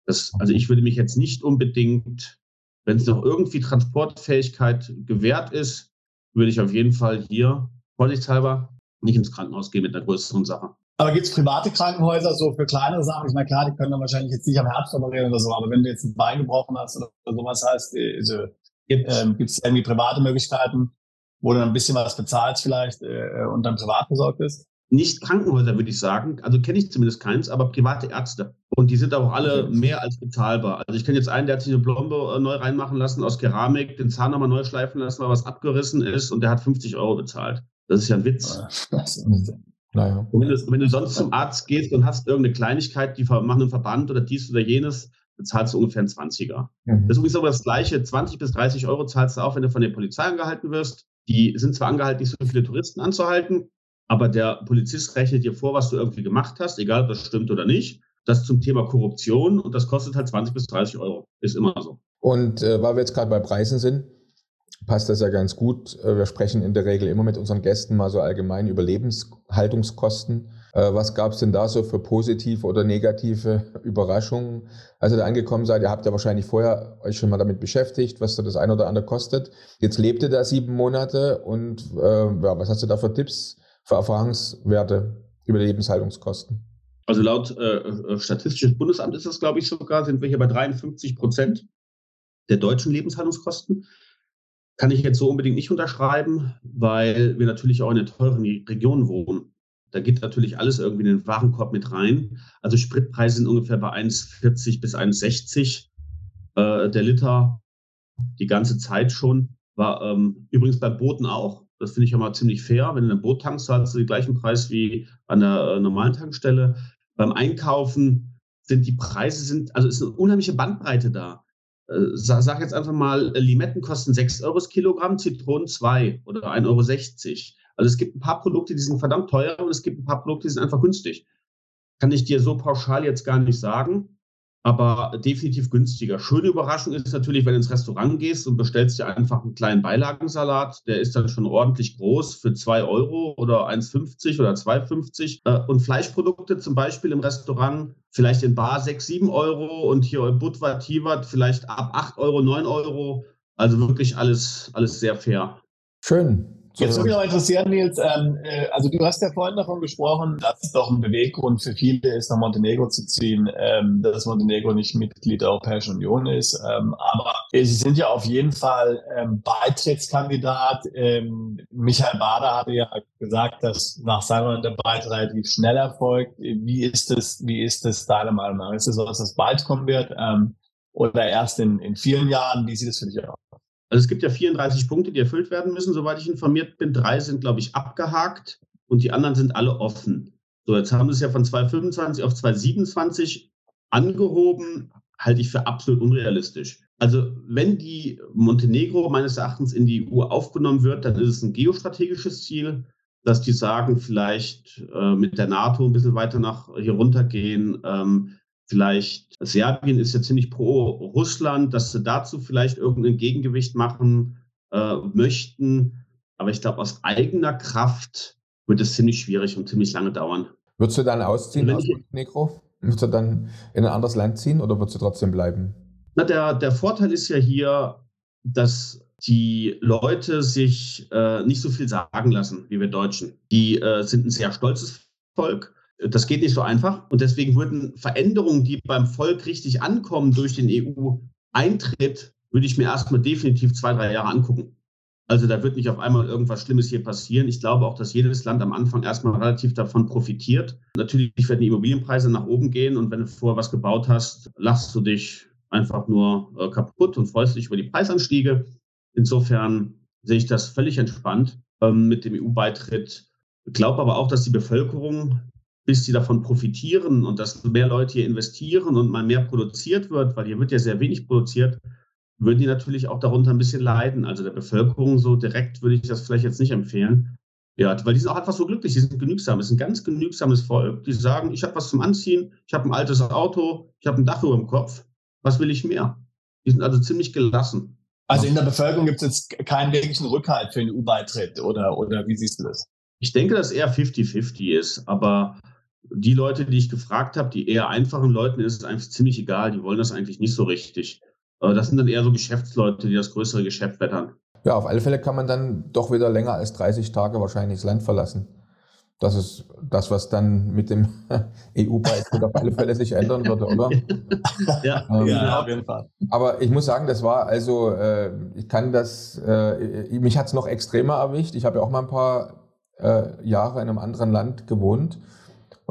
Das, also ich würde mich jetzt nicht unbedingt wenn es noch irgendwie Transportfähigkeit gewährt ist, würde ich auf jeden Fall hier, vorsichtshalber, nicht ins Krankenhaus gehen mit einer größeren Sache. Aber gibt es private Krankenhäuser so für kleinere Sachen? Ich meine, klar, die können dann wahrscheinlich jetzt nicht am Herz operieren oder so, aber wenn du jetzt ein Bein gebrochen hast oder, sowas heißt, also, gibt es ähm, irgendwie private Möglichkeiten, wo du dann ein bisschen was bezahlst vielleicht äh, und dann privat besorgt bist? Nicht Krankenhäuser, würde ich sagen. Also kenne ich zumindest keins, aber private Ärzte. Und die sind auch alle mehr als bezahlbar. Also ich kenne jetzt einen, der hat sich eine Plombe äh, neu reinmachen lassen aus Keramik, den Zahn nochmal neu schleifen lassen, weil was abgerissen ist und der hat 50 Euro bezahlt. Das ist ja ein Witz. Naja. Und wenn du, wenn du sonst zum Arzt gehst und hast irgendeine Kleinigkeit, die machen einen Verband oder dies oder jenes, bezahlst du ungefähr einen 20er. Mhm. Das ist übrigens aber das Gleiche. 20 bis 30 Euro zahlst du auch, wenn du von der Polizei angehalten wirst. Die sind zwar angehalten, nicht so viele Touristen anzuhalten, aber der Polizist rechnet dir vor, was du irgendwie gemacht hast, egal ob das stimmt oder nicht. Das zum Thema Korruption und das kostet halt 20 bis 30 Euro. Ist immer so. Und äh, weil wir jetzt gerade bei Preisen sind, passt das ja ganz gut. Äh, wir sprechen in der Regel immer mit unseren Gästen mal so allgemein über Lebenshaltungskosten. Äh, was gab es denn da so für positive oder negative Überraschungen, als ihr da angekommen seid? Ihr habt ja wahrscheinlich vorher euch schon mal damit beschäftigt, was so das ein oder andere kostet. Jetzt lebt ihr da sieben Monate und äh, ja, was hast du da für Tipps? Für Erfahrungswerte über Lebenshaltungskosten? Also laut äh, äh Statistisches Bundesamt ist das, glaube ich, sogar, sind wir hier bei 53 Prozent der deutschen Lebenshaltungskosten. Kann ich jetzt so unbedingt nicht unterschreiben, weil wir natürlich auch in einer teuren Region wohnen. Da geht natürlich alles irgendwie in den Warenkorb mit rein. Also Spritpreise sind ungefähr bei 1,40 bis 1,60 äh, der Liter die ganze Zeit schon. War ähm, übrigens bei Booten auch. Das finde ich ja mal ziemlich fair. Wenn du ein Boot tankst, zahlst du den gleichen Preis wie an der äh, normalen Tankstelle. Beim Einkaufen sind die Preise sind, also ist eine unheimliche Bandbreite da. Äh, sag, sag jetzt einfach mal, Limetten kosten 6 Euro das Kilogramm, Zitronen 2 oder 1,60 Euro. Also es gibt ein paar Produkte, die sind verdammt teuer und es gibt ein paar Produkte, die sind einfach günstig. Kann ich dir so pauschal jetzt gar nicht sagen aber definitiv günstiger. Schöne Überraschung ist natürlich, wenn du ins Restaurant gehst und bestellst dir einfach einen kleinen Beilagensalat, der ist dann schon ordentlich groß für 2 Euro oder 1,50 oder 2,50. Äh, und Fleischprodukte zum Beispiel im Restaurant vielleicht in Bar 6, 7 Euro und hier in Budva, Tivat vielleicht ab 8 Euro, 9 Euro. Also wirklich alles, alles sehr fair. Schön. Jetzt würde mich noch interessieren, Nils, ähm, äh, also du hast ja vorhin davon gesprochen, dass es doch ein Beweggrund für viele ist, nach Montenegro zu ziehen, ähm, dass Montenegro nicht Mitglied der Europäischen Union ist. Ähm, aber sie sind ja auf jeden Fall ähm, Beitrittskandidat. Ähm, Michael Bader hatte ja gesagt, dass nach seiner der Beitritt relativ schnell erfolgt. Wie ist das, wie ist das deiner Meinung nach? Ist es so, dass das bald kommen wird ähm, oder erst in, in vielen Jahren? Wie sieht es für dich aus? Also es gibt ja 34 Punkte, die erfüllt werden müssen, soweit ich informiert bin. Drei sind, glaube ich, abgehakt und die anderen sind alle offen. So, jetzt haben sie es ja von 225 auf 227 angehoben, halte ich für absolut unrealistisch. Also wenn die Montenegro meines Erachtens in die EU aufgenommen wird, dann ist es ein geostrategisches Ziel, dass die sagen, vielleicht äh, mit der NATO ein bisschen weiter nach hier runtergehen, ähm, vielleicht, Serbien ist ja ziemlich pro Russland, dass sie dazu vielleicht irgendein Gegengewicht machen äh, möchten. Aber ich glaube, aus eigener Kraft wird es ziemlich schwierig und ziemlich lange dauern. Würdest du dann ausziehen aus Montenegro? Würdest du dann in ein anderes Land ziehen oder würdest du trotzdem bleiben? Na, der, der Vorteil ist ja hier, dass die Leute sich äh, nicht so viel sagen lassen wie wir Deutschen. Die äh, sind ein sehr stolzes Volk das geht nicht so einfach. Und deswegen würden Veränderungen, die beim Volk richtig ankommen durch den EU-Eintritt, würde ich mir erstmal definitiv zwei, drei Jahre angucken. Also da wird nicht auf einmal irgendwas Schlimmes hier passieren. Ich glaube auch, dass jedes Land am Anfang erstmal relativ davon profitiert. Natürlich werden die Immobilienpreise nach oben gehen und wenn du vorher was gebaut hast, lachst du dich einfach nur äh, kaputt und freust dich über die Preisanstiege. Insofern sehe ich das völlig entspannt ähm, mit dem EU-Beitritt. Ich glaube aber auch, dass die Bevölkerung bis sie davon profitieren und dass mehr Leute hier investieren und mal mehr produziert wird, weil hier wird ja sehr wenig produziert, würden die natürlich auch darunter ein bisschen leiden. Also der Bevölkerung so direkt würde ich das vielleicht jetzt nicht empfehlen. Ja, weil die sind auch einfach so glücklich, die sind genügsam. Es ist ein ganz genügsames Volk. Die sagen, ich habe was zum Anziehen, ich habe ein altes Auto, ich habe ein Dach über dem Kopf. Was will ich mehr? Die sind also ziemlich gelassen. Also in der Bevölkerung gibt es jetzt keinen wirklichen Rückhalt für den EU-Beitritt oder, oder wie siehst du das? Ich denke, dass eher 50-50 ist, aber die Leute, die ich gefragt habe, die eher einfachen Leuten, ist es eigentlich ziemlich egal. Die wollen das eigentlich nicht so richtig. Das sind dann eher so Geschäftsleute, die das größere Geschäft wettern. Ja, auf alle Fälle kann man dann doch wieder länger als 30 Tage wahrscheinlich das Land verlassen. Das ist das, was dann mit dem EU-Beitritt auf alle Fälle sich ändern würde, oder? ja, ähm, ja, auf jeden Fall. Aber ich muss sagen, das war also, äh, ich kann das, äh, mich hat es noch extremer erwischt. Ich habe ja auch mal ein paar äh, Jahre in einem anderen Land gewohnt.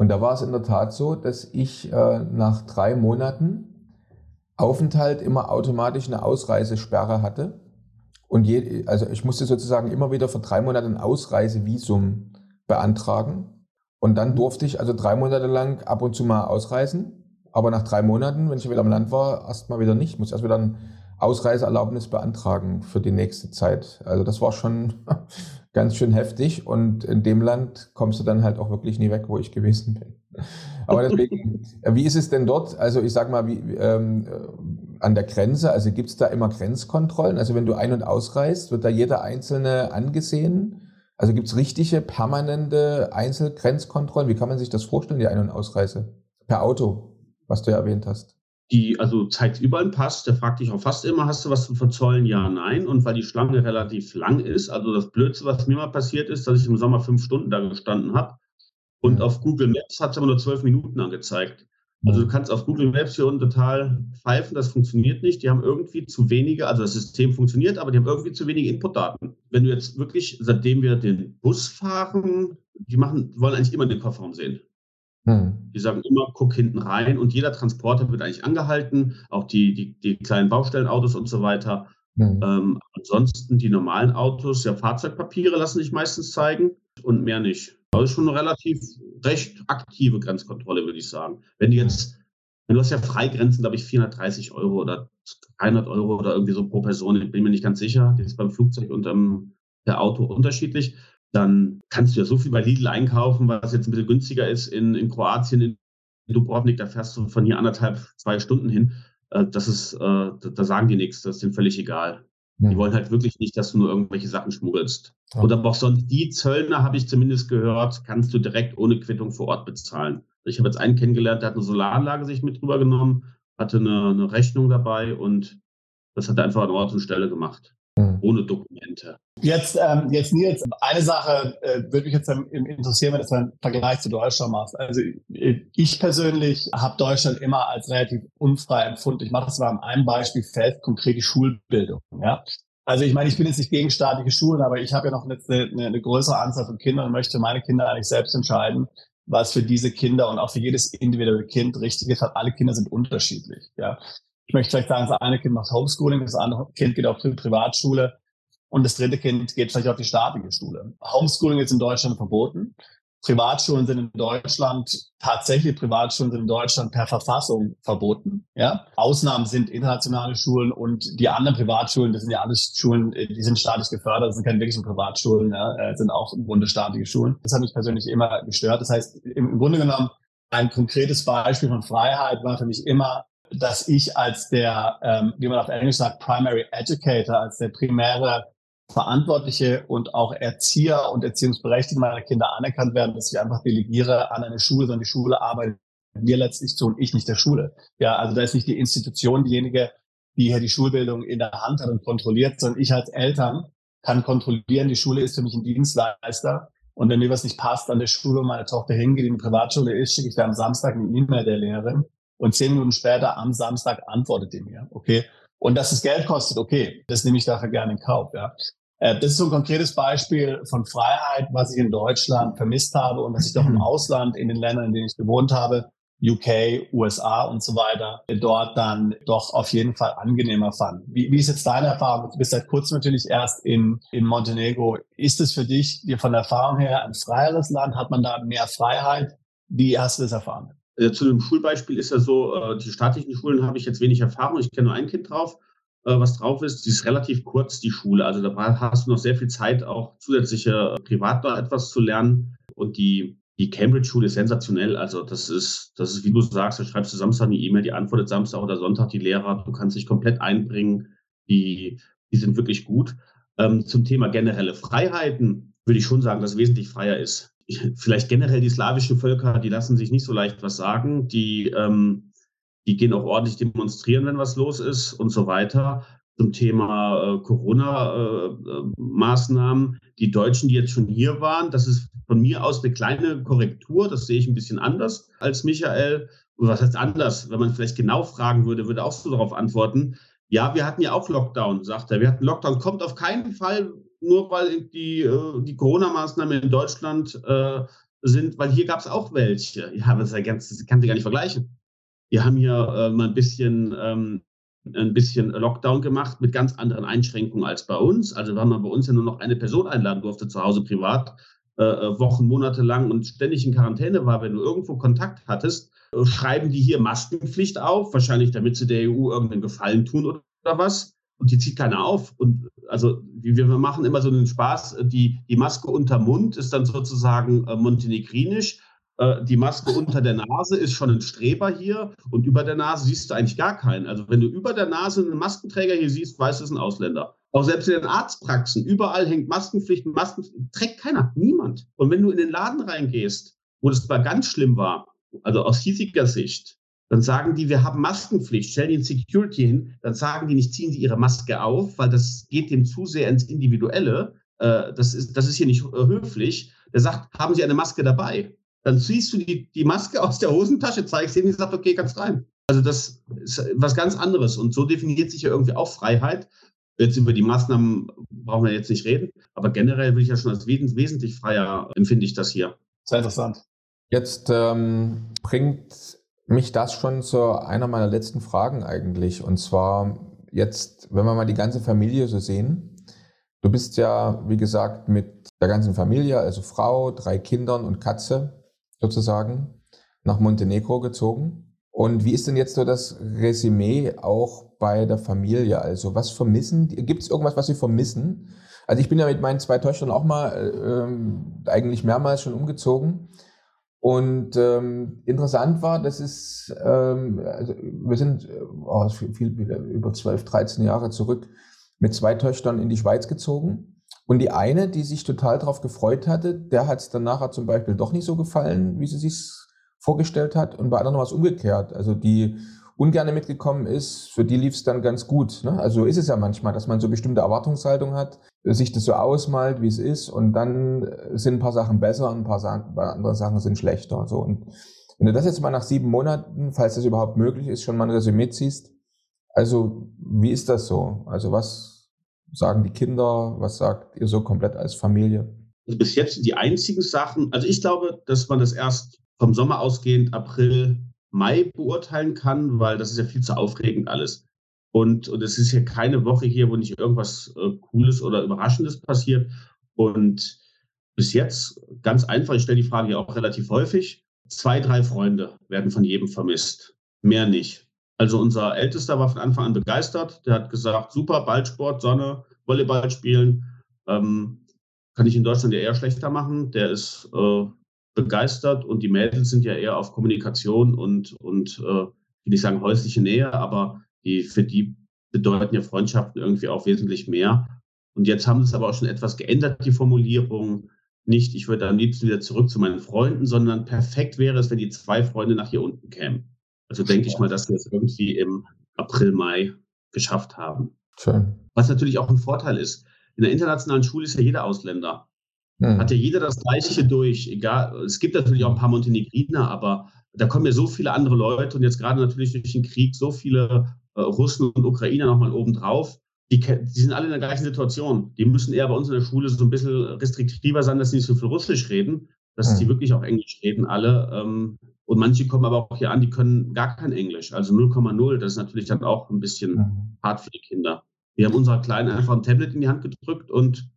Und da war es in der Tat so, dass ich äh, nach drei Monaten Aufenthalt immer automatisch eine Ausreisesperre hatte. Und je, also ich musste sozusagen immer wieder für drei Monate ein Ausreisevisum beantragen. Und dann durfte ich also drei Monate lang ab und zu mal ausreisen. Aber nach drei Monaten, wenn ich wieder im Land war, erst mal wieder nicht. Ich muss erst wieder ein Ausreiseerlaubnis beantragen für die nächste Zeit. Also das war schon ganz schön heftig und in dem Land kommst du dann halt auch wirklich nie weg, wo ich gewesen bin. Aber deswegen, wie ist es denn dort? Also ich sag mal, wie, ähm, äh, an der Grenze, also gibt es da immer Grenzkontrollen? Also wenn du ein- und ausreist, wird da jeder Einzelne angesehen? Also gibt es richtige, permanente Einzelgrenzkontrollen? Wie kann man sich das vorstellen, die Ein- und Ausreise? Per Auto, was du ja erwähnt hast die also zeigt überall einen Pass, der fragt dich auch fast immer, hast du was zu verzollen? Ja, nein. Und weil die Schlange relativ lang ist, also das Blödste, was mir mal passiert ist, dass ich im Sommer fünf Stunden da gestanden habe, Und auf Google Maps hat es aber nur zwölf Minuten angezeigt. Also du kannst auf Google Maps hier unten total pfeifen, das funktioniert nicht. Die haben irgendwie zu wenige, also das System funktioniert, aber die haben irgendwie zu wenige Inputdaten. Wenn du jetzt wirklich, seitdem wir den Bus fahren, die machen, wollen eigentlich immer den Kofferraum sehen. Hm. Die sagen immer, guck hinten rein und jeder Transporter wird eigentlich angehalten, auch die, die, die kleinen Baustellenautos und so weiter. Hm. Ähm, ansonsten die normalen Autos, ja, Fahrzeugpapiere lassen sich meistens zeigen und mehr nicht. Das ist schon eine relativ recht aktive Grenzkontrolle, würde ich sagen. Wenn du jetzt, wenn du hast ja Freigrenzen, glaube ich, 430 Euro oder 300 Euro oder irgendwie so pro Person, ich bin mir nicht ganz sicher, das ist beim Flugzeug und ähm, per Auto unterschiedlich, dann kannst du ja so viel bei Lidl einkaufen, was jetzt ein bisschen günstiger ist in, in Kroatien, in Dubrovnik, da fährst du von hier anderthalb, zwei Stunden hin. Äh, das ist, äh, da sagen die nichts, das ist denen völlig egal. Die wollen halt wirklich nicht, dass du nur irgendwelche Sachen schmuggelst. Ja. Oder auch sonst die Zöllner, habe ich zumindest gehört, kannst du direkt ohne Quittung vor Ort bezahlen. Ich habe jetzt einen kennengelernt, der hat eine Solaranlage sich mit drüber genommen, hatte eine, eine Rechnung dabei und das hat er einfach an Ort und Stelle gemacht. Ohne Dokumente. Jetzt, ähm, jetzt Nils, eine Sache äh, würde mich jetzt interessieren, wenn du einen Vergleich zu Deutschland machst. Also ich persönlich habe Deutschland immer als relativ unfrei empfunden. Ich mache das mal an einem Beispiel fest, konkret die Schulbildung. Ja? Also ich meine, ich bin jetzt nicht gegen staatliche Schulen, aber ich habe ja noch eine, eine, eine größere Anzahl von Kindern und möchte meine Kinder eigentlich selbst entscheiden, was für diese Kinder und auch für jedes individuelle Kind richtig ist. Alle Kinder sind unterschiedlich. Ja. Ich möchte vielleicht sagen, das eine Kind macht Homeschooling, das andere Kind geht auf die Privatschule und das dritte Kind geht vielleicht auf die staatliche Schule. Homeschooling ist in Deutschland verboten. Privatschulen sind in Deutschland, tatsächlich Privatschulen sind in Deutschland per Verfassung verboten. Ja? Ausnahmen sind internationale Schulen und die anderen Privatschulen, das sind ja alles Schulen, die sind staatlich gefördert, das sind keine wirklichen Privatschulen, ja? äh, sind auch im Grunde staatliche Schulen. Das hat mich persönlich immer gestört. Das heißt, im Grunde genommen, ein konkretes Beispiel von Freiheit war für mich immer dass ich als der, ähm, wie man auf Englisch sagt, Primary Educator, als der primäre Verantwortliche und auch Erzieher und Erziehungsberechtigte meiner Kinder anerkannt werden, dass ich einfach delegiere an eine Schule, sondern die Schule arbeitet mir letztlich zu und ich nicht der Schule. Ja, also da ist nicht die Institution diejenige, die hier die Schulbildung in der Hand hat und kontrolliert, sondern ich als Eltern kann kontrollieren, die Schule ist für mich ein Dienstleister. Und wenn mir was nicht passt an der Schule und meine Tochter hingeht, in die Privatschule ist, schicke ich da am Samstag eine E-Mail der Lehrerin und zehn Minuten später am Samstag antwortet die mir, okay? Und dass es Geld kostet, okay, das nehme ich dafür gerne in Kauf, ja. Äh, das ist so ein konkretes Beispiel von Freiheit, was ich in Deutschland vermisst habe und was ich doch im mhm. Ausland, in den Ländern, in denen ich gewohnt habe, UK, USA und so weiter, dort dann doch auf jeden Fall angenehmer fand. Wie, wie ist jetzt deine Erfahrung? Du bist seit kurzem natürlich erst in, in Montenegro. Ist es für dich dir von der Erfahrung her ein freieres Land? Hat man da mehr Freiheit? Wie hast du das erfahren? Äh, zu dem Schulbeispiel ist ja so, äh, die staatlichen Schulen habe ich jetzt wenig Erfahrung. Ich kenne nur ein Kind drauf, äh, was drauf ist. Die ist relativ kurz, die Schule. Also da hast du noch sehr viel Zeit, auch zusätzliche privat da etwas zu lernen. Und die, die Cambridge-Schule ist sensationell. Also das ist, das ist, wie du sagst, da schreibst du Samstag eine E-Mail, die antwortet Samstag oder Sonntag die Lehrer. Du kannst dich komplett einbringen. Die, die sind wirklich gut. Ähm, zum Thema generelle Freiheiten würde ich schon sagen, dass es wesentlich freier ist vielleicht generell die slawischen Völker, die lassen sich nicht so leicht was sagen. Die, ähm, die gehen auch ordentlich demonstrieren, wenn was los ist und so weiter. Zum Thema äh, Corona-Maßnahmen. Äh, die Deutschen, die jetzt schon hier waren, das ist von mir aus eine kleine Korrektur. Das sehe ich ein bisschen anders als Michael. Was heißt anders? Wenn man vielleicht genau fragen würde, würde auch so darauf antworten. Ja, wir hatten ja auch Lockdown, sagt er. Wir hatten Lockdown. Kommt auf keinen Fall nur weil die, äh, die Corona-Maßnahmen in Deutschland äh, sind, weil hier gab es auch welche. Ja, das, ja ganz, das kann sich gar nicht vergleichen. Wir haben hier äh, mal ein bisschen, ähm, ein bisschen Lockdown gemacht mit ganz anderen Einschränkungen als bei uns. Also wenn man bei uns ja nur noch eine Person einladen durfte zu Hause privat, äh, äh, Wochen, Monate lang und ständig in Quarantäne war, wenn du irgendwo Kontakt hattest, äh, schreiben die hier Maskenpflicht auf, wahrscheinlich damit sie der EU irgendeinen Gefallen tun oder was und die zieht keiner auf. Und also wir, machen immer so einen Spaß, die, die Maske unter Mund ist dann sozusagen äh, montenegrinisch. Äh, die Maske unter der Nase ist schon ein Streber hier und über der Nase siehst du eigentlich gar keinen. Also wenn du über der Nase einen Maskenträger hier siehst, weißt du, es ist ein Ausländer. Auch selbst in den Arztpraxen, überall hängt Maskenpflicht, Masken trägt keiner, niemand. Und wenn du in den Laden reingehst, wo das mal ganz schlimm war, also aus hiesiger Sicht, dann sagen die, wir haben Maskenpflicht, stellen ihnen Security hin, dann sagen die nicht, ziehen Sie Ihre Maske auf, weil das geht dem zu sehr ins Individuelle. Äh, das, ist, das ist hier nicht äh, höflich. Der sagt, haben Sie eine Maske dabei? dann ziehst du die, die Maske aus der Hosentasche, zeigst denen und sagst, okay, kannst rein. Also das ist was ganz anderes. Und so definiert sich ja irgendwie auch Freiheit. Jetzt über die Maßnahmen brauchen wir jetzt nicht reden, aber generell will ich ja schon als wes wesentlich freier empfinde ich das hier. Sehr interessant. Jetzt ähm, bringt mich das schon zu einer meiner letzten Fragen eigentlich. Und zwar jetzt, wenn wir mal die ganze Familie so sehen. Du bist ja, wie gesagt, mit der ganzen Familie, also Frau, drei Kindern und Katze sozusagen, nach Montenegro gezogen. Und wie ist denn jetzt so das Resümee auch bei der Familie? Also was vermissen? Gibt es irgendwas, was Sie vermissen? Also ich bin ja mit meinen zwei Töchtern auch mal äh, eigentlich mehrmals schon umgezogen. Und ähm, interessant war, dass es, ähm, also wir sind oh, viel, viel, über 12, 13 Jahre zurück mit zwei Töchtern in die Schweiz gezogen. Und die eine, die sich total darauf gefreut hatte, der hat es dann nachher zum Beispiel doch nicht so gefallen, wie sie sich vorgestellt hat. Und bei anderen war es umgekehrt. Also die ungerne mitgekommen ist, für die lief es dann ganz gut. Ne? Also ist es ja manchmal, dass man so bestimmte Erwartungshaltung hat, sich das so ausmalt, wie es ist, und dann sind ein paar Sachen besser und ein paar, Sachen, andere Sachen sind schlechter. So. Und wenn du das jetzt mal nach sieben Monaten, falls das überhaupt möglich ist, schon mal ein Resümee ziehst, also wie ist das so? Also was sagen die Kinder, was sagt ihr so komplett als Familie? Also bis jetzt die einzigen Sachen, also ich glaube, dass man das erst vom Sommer ausgehend, April, Mai beurteilen kann, weil das ist ja viel zu aufregend alles. Und, und es ist ja keine Woche hier, wo nicht irgendwas äh, Cooles oder Überraschendes passiert. Und bis jetzt ganz einfach, ich stelle die Frage ja auch relativ häufig, zwei, drei Freunde werden von jedem vermisst. Mehr nicht. Also unser Ältester war von Anfang an begeistert. Der hat gesagt, super, Ballsport, Sonne, Volleyball spielen. Ähm, kann ich in Deutschland ja eher schlechter machen. Der ist äh, begeistert und die Mädels sind ja eher auf Kommunikation und, und äh, will ich sagen häusliche Nähe, aber die, für die bedeuten ja Freundschaften irgendwie auch wesentlich mehr. Und jetzt haben sie es aber auch schon etwas geändert, die Formulierung. Nicht, ich würde am liebsten wieder zurück zu meinen Freunden, sondern perfekt wäre es, wenn die zwei Freunde nach hier unten kämen. Also denke ich mal, dass wir es irgendwie im April, Mai geschafft haben. Schön. Was natürlich auch ein Vorteil ist. In der internationalen Schule ist ja jeder Ausländer. Mhm. Hat ja jeder das Gleiche durch. Egal, es gibt natürlich auch ein paar Montenegriner, aber da kommen ja so viele andere Leute und jetzt gerade natürlich durch den Krieg so viele äh, Russen und Ukrainer nochmal obendrauf. Die, die sind alle in der gleichen Situation. Die müssen eher bei uns in der Schule so ein bisschen restriktiver sein, dass sie nicht so viel Russisch reden, dass mhm. sie wirklich auch Englisch reden, alle. Ähm, und manche kommen aber auch hier an, die können gar kein Englisch, also 0,0. Das ist natürlich dann auch ein bisschen mhm. hart für die Kinder. Wir haben unserer Kleinen einfach ein Tablet in die Hand gedrückt und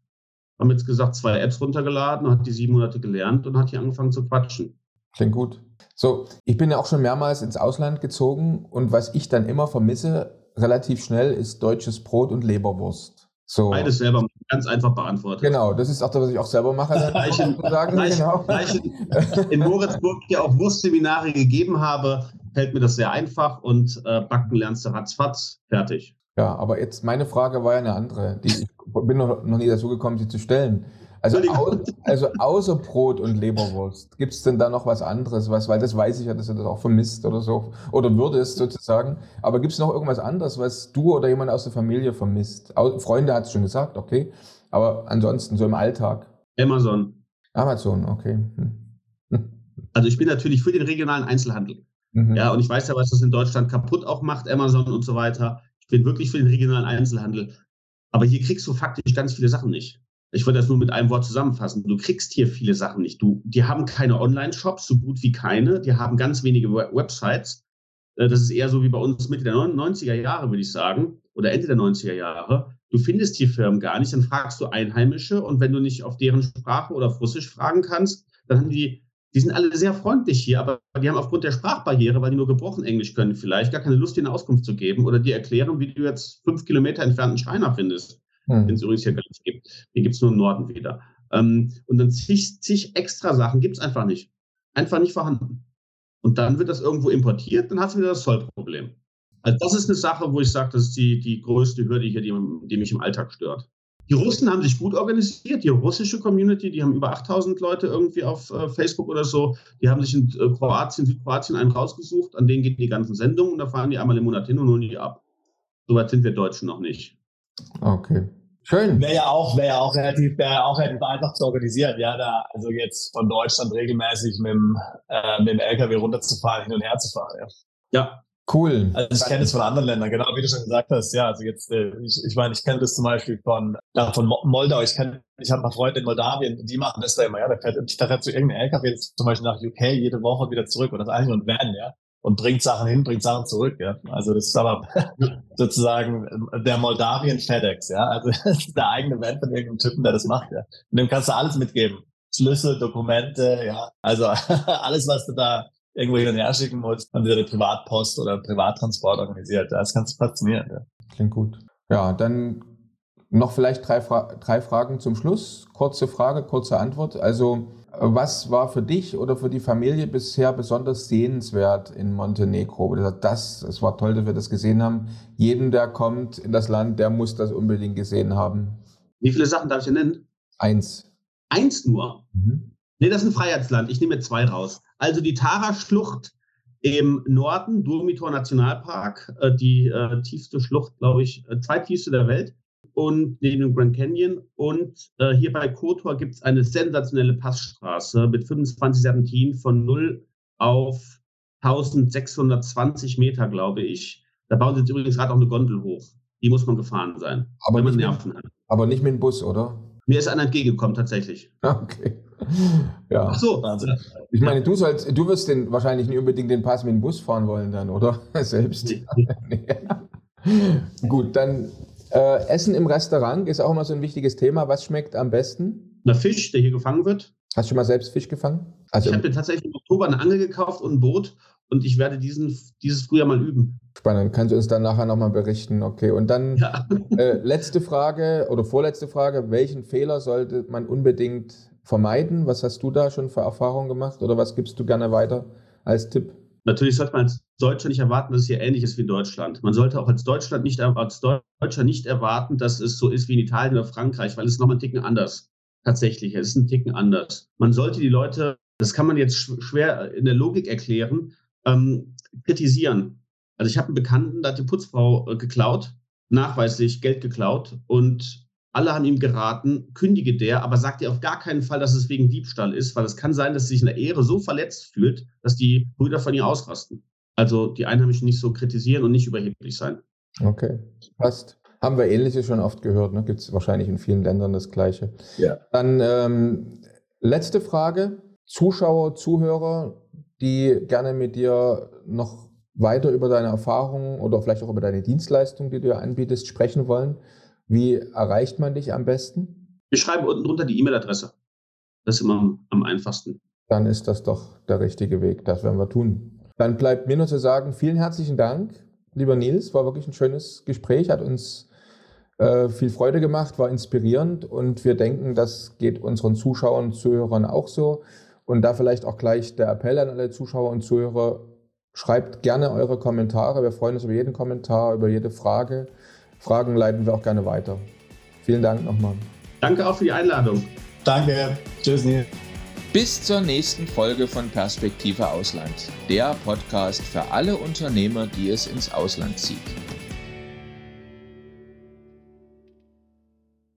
haben jetzt gesagt, zwei Apps runtergeladen, hat die sieben Monate gelernt und hat hier angefangen zu quatschen. Klingt gut. So, ich bin ja auch schon mehrmals ins Ausland gezogen und was ich dann immer vermisse, relativ schnell, ist deutsches Brot und Leberwurst. So. Beides selber ganz einfach beantwortet. Genau, das ist auch das, was ich auch selber mache. Dann gleich in, sagen, gleich, genau. in, in Moritzburg ja auch Wurstseminare gegeben habe, fällt mir das sehr einfach und äh, backen lernst du ratzfatz, fertig. Ja, aber jetzt meine Frage war ja eine andere. Die, ich bin noch, noch nie dazu gekommen, sie zu stellen. Also, au, also außer Brot und Leberwurst, gibt es denn da noch was anderes, was, weil das weiß ich ja, dass du das auch vermisst oder so, oder würdest sozusagen. Aber gibt es noch irgendwas anderes, was du oder jemand aus der Familie vermisst? Freunde hat es schon gesagt, okay. Aber ansonsten so im Alltag. Amazon. Amazon, okay. Hm. Also ich bin natürlich für den regionalen Einzelhandel. Mhm. Ja, und ich weiß ja, was das in Deutschland kaputt auch macht, Amazon und so weiter. Ich bin wirklich für den regionalen Einzelhandel. Aber hier kriegst du faktisch ganz viele Sachen nicht. Ich wollte das nur mit einem Wort zusammenfassen. Du kriegst hier viele Sachen nicht. Du, die haben keine Online-Shops, so gut wie keine. Die haben ganz wenige Websites. Äh, das ist eher so wie bei uns Mitte der 90er Jahre, würde ich sagen, oder Ende der 90er Jahre. Du findest die Firmen gar nicht, dann fragst du Einheimische und wenn du nicht auf deren Sprache oder auf Russisch fragen kannst, dann haben die die sind alle sehr freundlich hier, aber die haben aufgrund der Sprachbarriere, weil die nur gebrochen Englisch können, vielleicht gar keine Lust, dir eine Auskunft zu geben oder dir erklären, wie du jetzt fünf Kilometer entfernten Schreiner findest, hm. den es übrigens hier gar nicht gibt. Den gibt es nur im Norden wieder. Ähm, und dann zig, zig extra Sachen gibt es einfach nicht. Einfach nicht vorhanden. Und dann wird das irgendwo importiert, dann hast du wieder das Zollproblem. Also das ist eine Sache, wo ich sage, das ist die, die größte Hürde hier, die, die mich im Alltag stört. Die Russen haben sich gut organisiert, die russische Community, die haben über 8000 Leute irgendwie auf äh, Facebook oder so. Die haben sich in äh, Kroatien, Südkroatien einen rausgesucht, an denen gehen die ganzen Sendungen und da fahren die einmal im Monat hin und holen die ab. Soweit sind wir Deutschen noch nicht. Okay. Schön. Wäre ja auch, wäre ja auch relativ, wäre ja auch relativ einfach zu organisieren, ja, da, also jetzt von Deutschland regelmäßig mit dem, äh, mit dem LKW runterzufahren, hin und her zu fahren, ja. Ja. Cool. Also ich kenne es von anderen Ländern, genau wie du schon gesagt hast. Ja, also jetzt, äh, ich, ich meine, ich kenne das zum Beispiel von, ja, von Moldau. Ich kenne, ich habe ein paar Freunde in Moldawien, die machen das da immer. Ja, da fährt, da fährt zu irgendeinem LKW zum Beispiel nach UK jede Woche wieder zurück und das eigentlich nur ein Van, ja und bringt Sachen hin, bringt Sachen zurück. Ja. Also das ist aber sozusagen der Moldawien FedEx. Ja. Also das ist der eigene Van von irgendeinem Typen, der das macht. Ja. Und dem kannst du alles mitgeben. Schlüssel, Dokumente, ja. Also alles, was du da irgendwo hin und her schicken musst, haben sie eine Privatpost oder Privattransport organisiert. Das kannst du faszinieren. Ja. Klingt gut. Ja, dann noch vielleicht drei, Fra drei Fragen zum Schluss. Kurze Frage, kurze Antwort. Also was war für dich oder für die Familie bisher besonders sehenswert in Montenegro? Das, es war toll, dass wir das gesehen haben. Jeden, der kommt in das Land, der muss das unbedingt gesehen haben. Wie viele Sachen darf ich denn nennen? Eins. Eins nur? Mhm. Nee, das ist ein Freiheitsland. Ich nehme zwei raus. Also die Tara-Schlucht im Norden, Durmitor Nationalpark, äh, die äh, tiefste Schlucht, glaube ich, äh, zweittiefste der Welt und neben dem Grand Canyon. Und äh, hier bei Kotor gibt es eine sensationelle Passstraße mit 25 Serpentinen von 0 auf 1620 Meter, glaube ich. Da bauen sie jetzt übrigens gerade auch eine Gondel hoch. Die muss man gefahren sein, aber wenn man Nerven mit, hat. Aber nicht mit dem Bus, oder? Mir ist einer entgegengekommen, tatsächlich. Okay. Ja. Ach so. Wahnsinn. Ich meine, du sollst, du wirst den, wahrscheinlich nicht unbedingt den Pass mit dem Bus fahren wollen dann, oder? Selbst. Nee. Gut, dann äh, Essen im Restaurant ist auch immer so ein wichtiges Thema. Was schmeckt am besten? Der Fisch, der hier gefangen wird. Hast du schon mal selbst Fisch gefangen? Also ich habe mir tatsächlich im Oktober eine Angel gekauft und ein Boot und ich werde diesen, dieses Frühjahr mal üben. Spannend. Kannst du uns dann nachher nochmal berichten? Okay. Und dann ja. äh, letzte Frage oder vorletzte Frage. Welchen Fehler sollte man unbedingt vermeiden? Was hast du da schon für Erfahrungen gemacht oder was gibst du gerne weiter als Tipp? Natürlich sollte man als Deutscher nicht erwarten, dass es hier ähnlich ist wie in Deutschland. Man sollte auch als Deutschland nicht, als Deutscher nicht erwarten, dass es so ist wie in Italien oder Frankreich, weil es ist nochmal einen Ticken anders. Tatsächlich, es ist ein Ticken anders. Man sollte die Leute, das kann man jetzt schwer in der Logik erklären, ähm, kritisieren. Also ich habe einen Bekannten, da hat die Putzfrau äh, geklaut, nachweislich Geld geklaut und alle haben ihm geraten, kündige der, aber sagt dir auf gar keinen Fall, dass es wegen Diebstahl ist, weil es kann sein, dass sie sich in der Ehre so verletzt fühlt, dass die Brüder von ihr ausrasten. Also die Einheimischen nicht so kritisieren und nicht überheblich sein. Okay, passt. Haben wir ähnliches schon oft gehört, ne? Gibt es wahrscheinlich in vielen Ländern das Gleiche. Ja. Dann ähm, letzte Frage. Zuschauer, Zuhörer, die gerne mit dir noch weiter über deine Erfahrungen oder vielleicht auch über deine Dienstleistung, die du anbietest, sprechen wollen. Wie erreicht man dich am besten? Wir schreiben unten drunter die E-Mail-Adresse. Das ist immer am einfachsten. Dann ist das doch der richtige Weg. Das werden wir tun. Dann bleibt mir nur zu sagen, vielen herzlichen Dank, lieber Nils. War wirklich ein schönes Gespräch, hat uns äh, viel Freude gemacht, war inspirierend und wir denken, das geht unseren Zuschauern und Zuhörern auch so. Und da vielleicht auch gleich der Appell an alle Zuschauer und Zuhörer, schreibt gerne eure Kommentare. Wir freuen uns über jeden Kommentar, über jede Frage. Fragen leiten wir auch gerne weiter. Vielen Dank nochmal. Danke auch für die Einladung. Danke. Tschüss, Nils. Bis zur nächsten Folge von Perspektive Ausland, der Podcast für alle Unternehmer, die es ins Ausland zieht.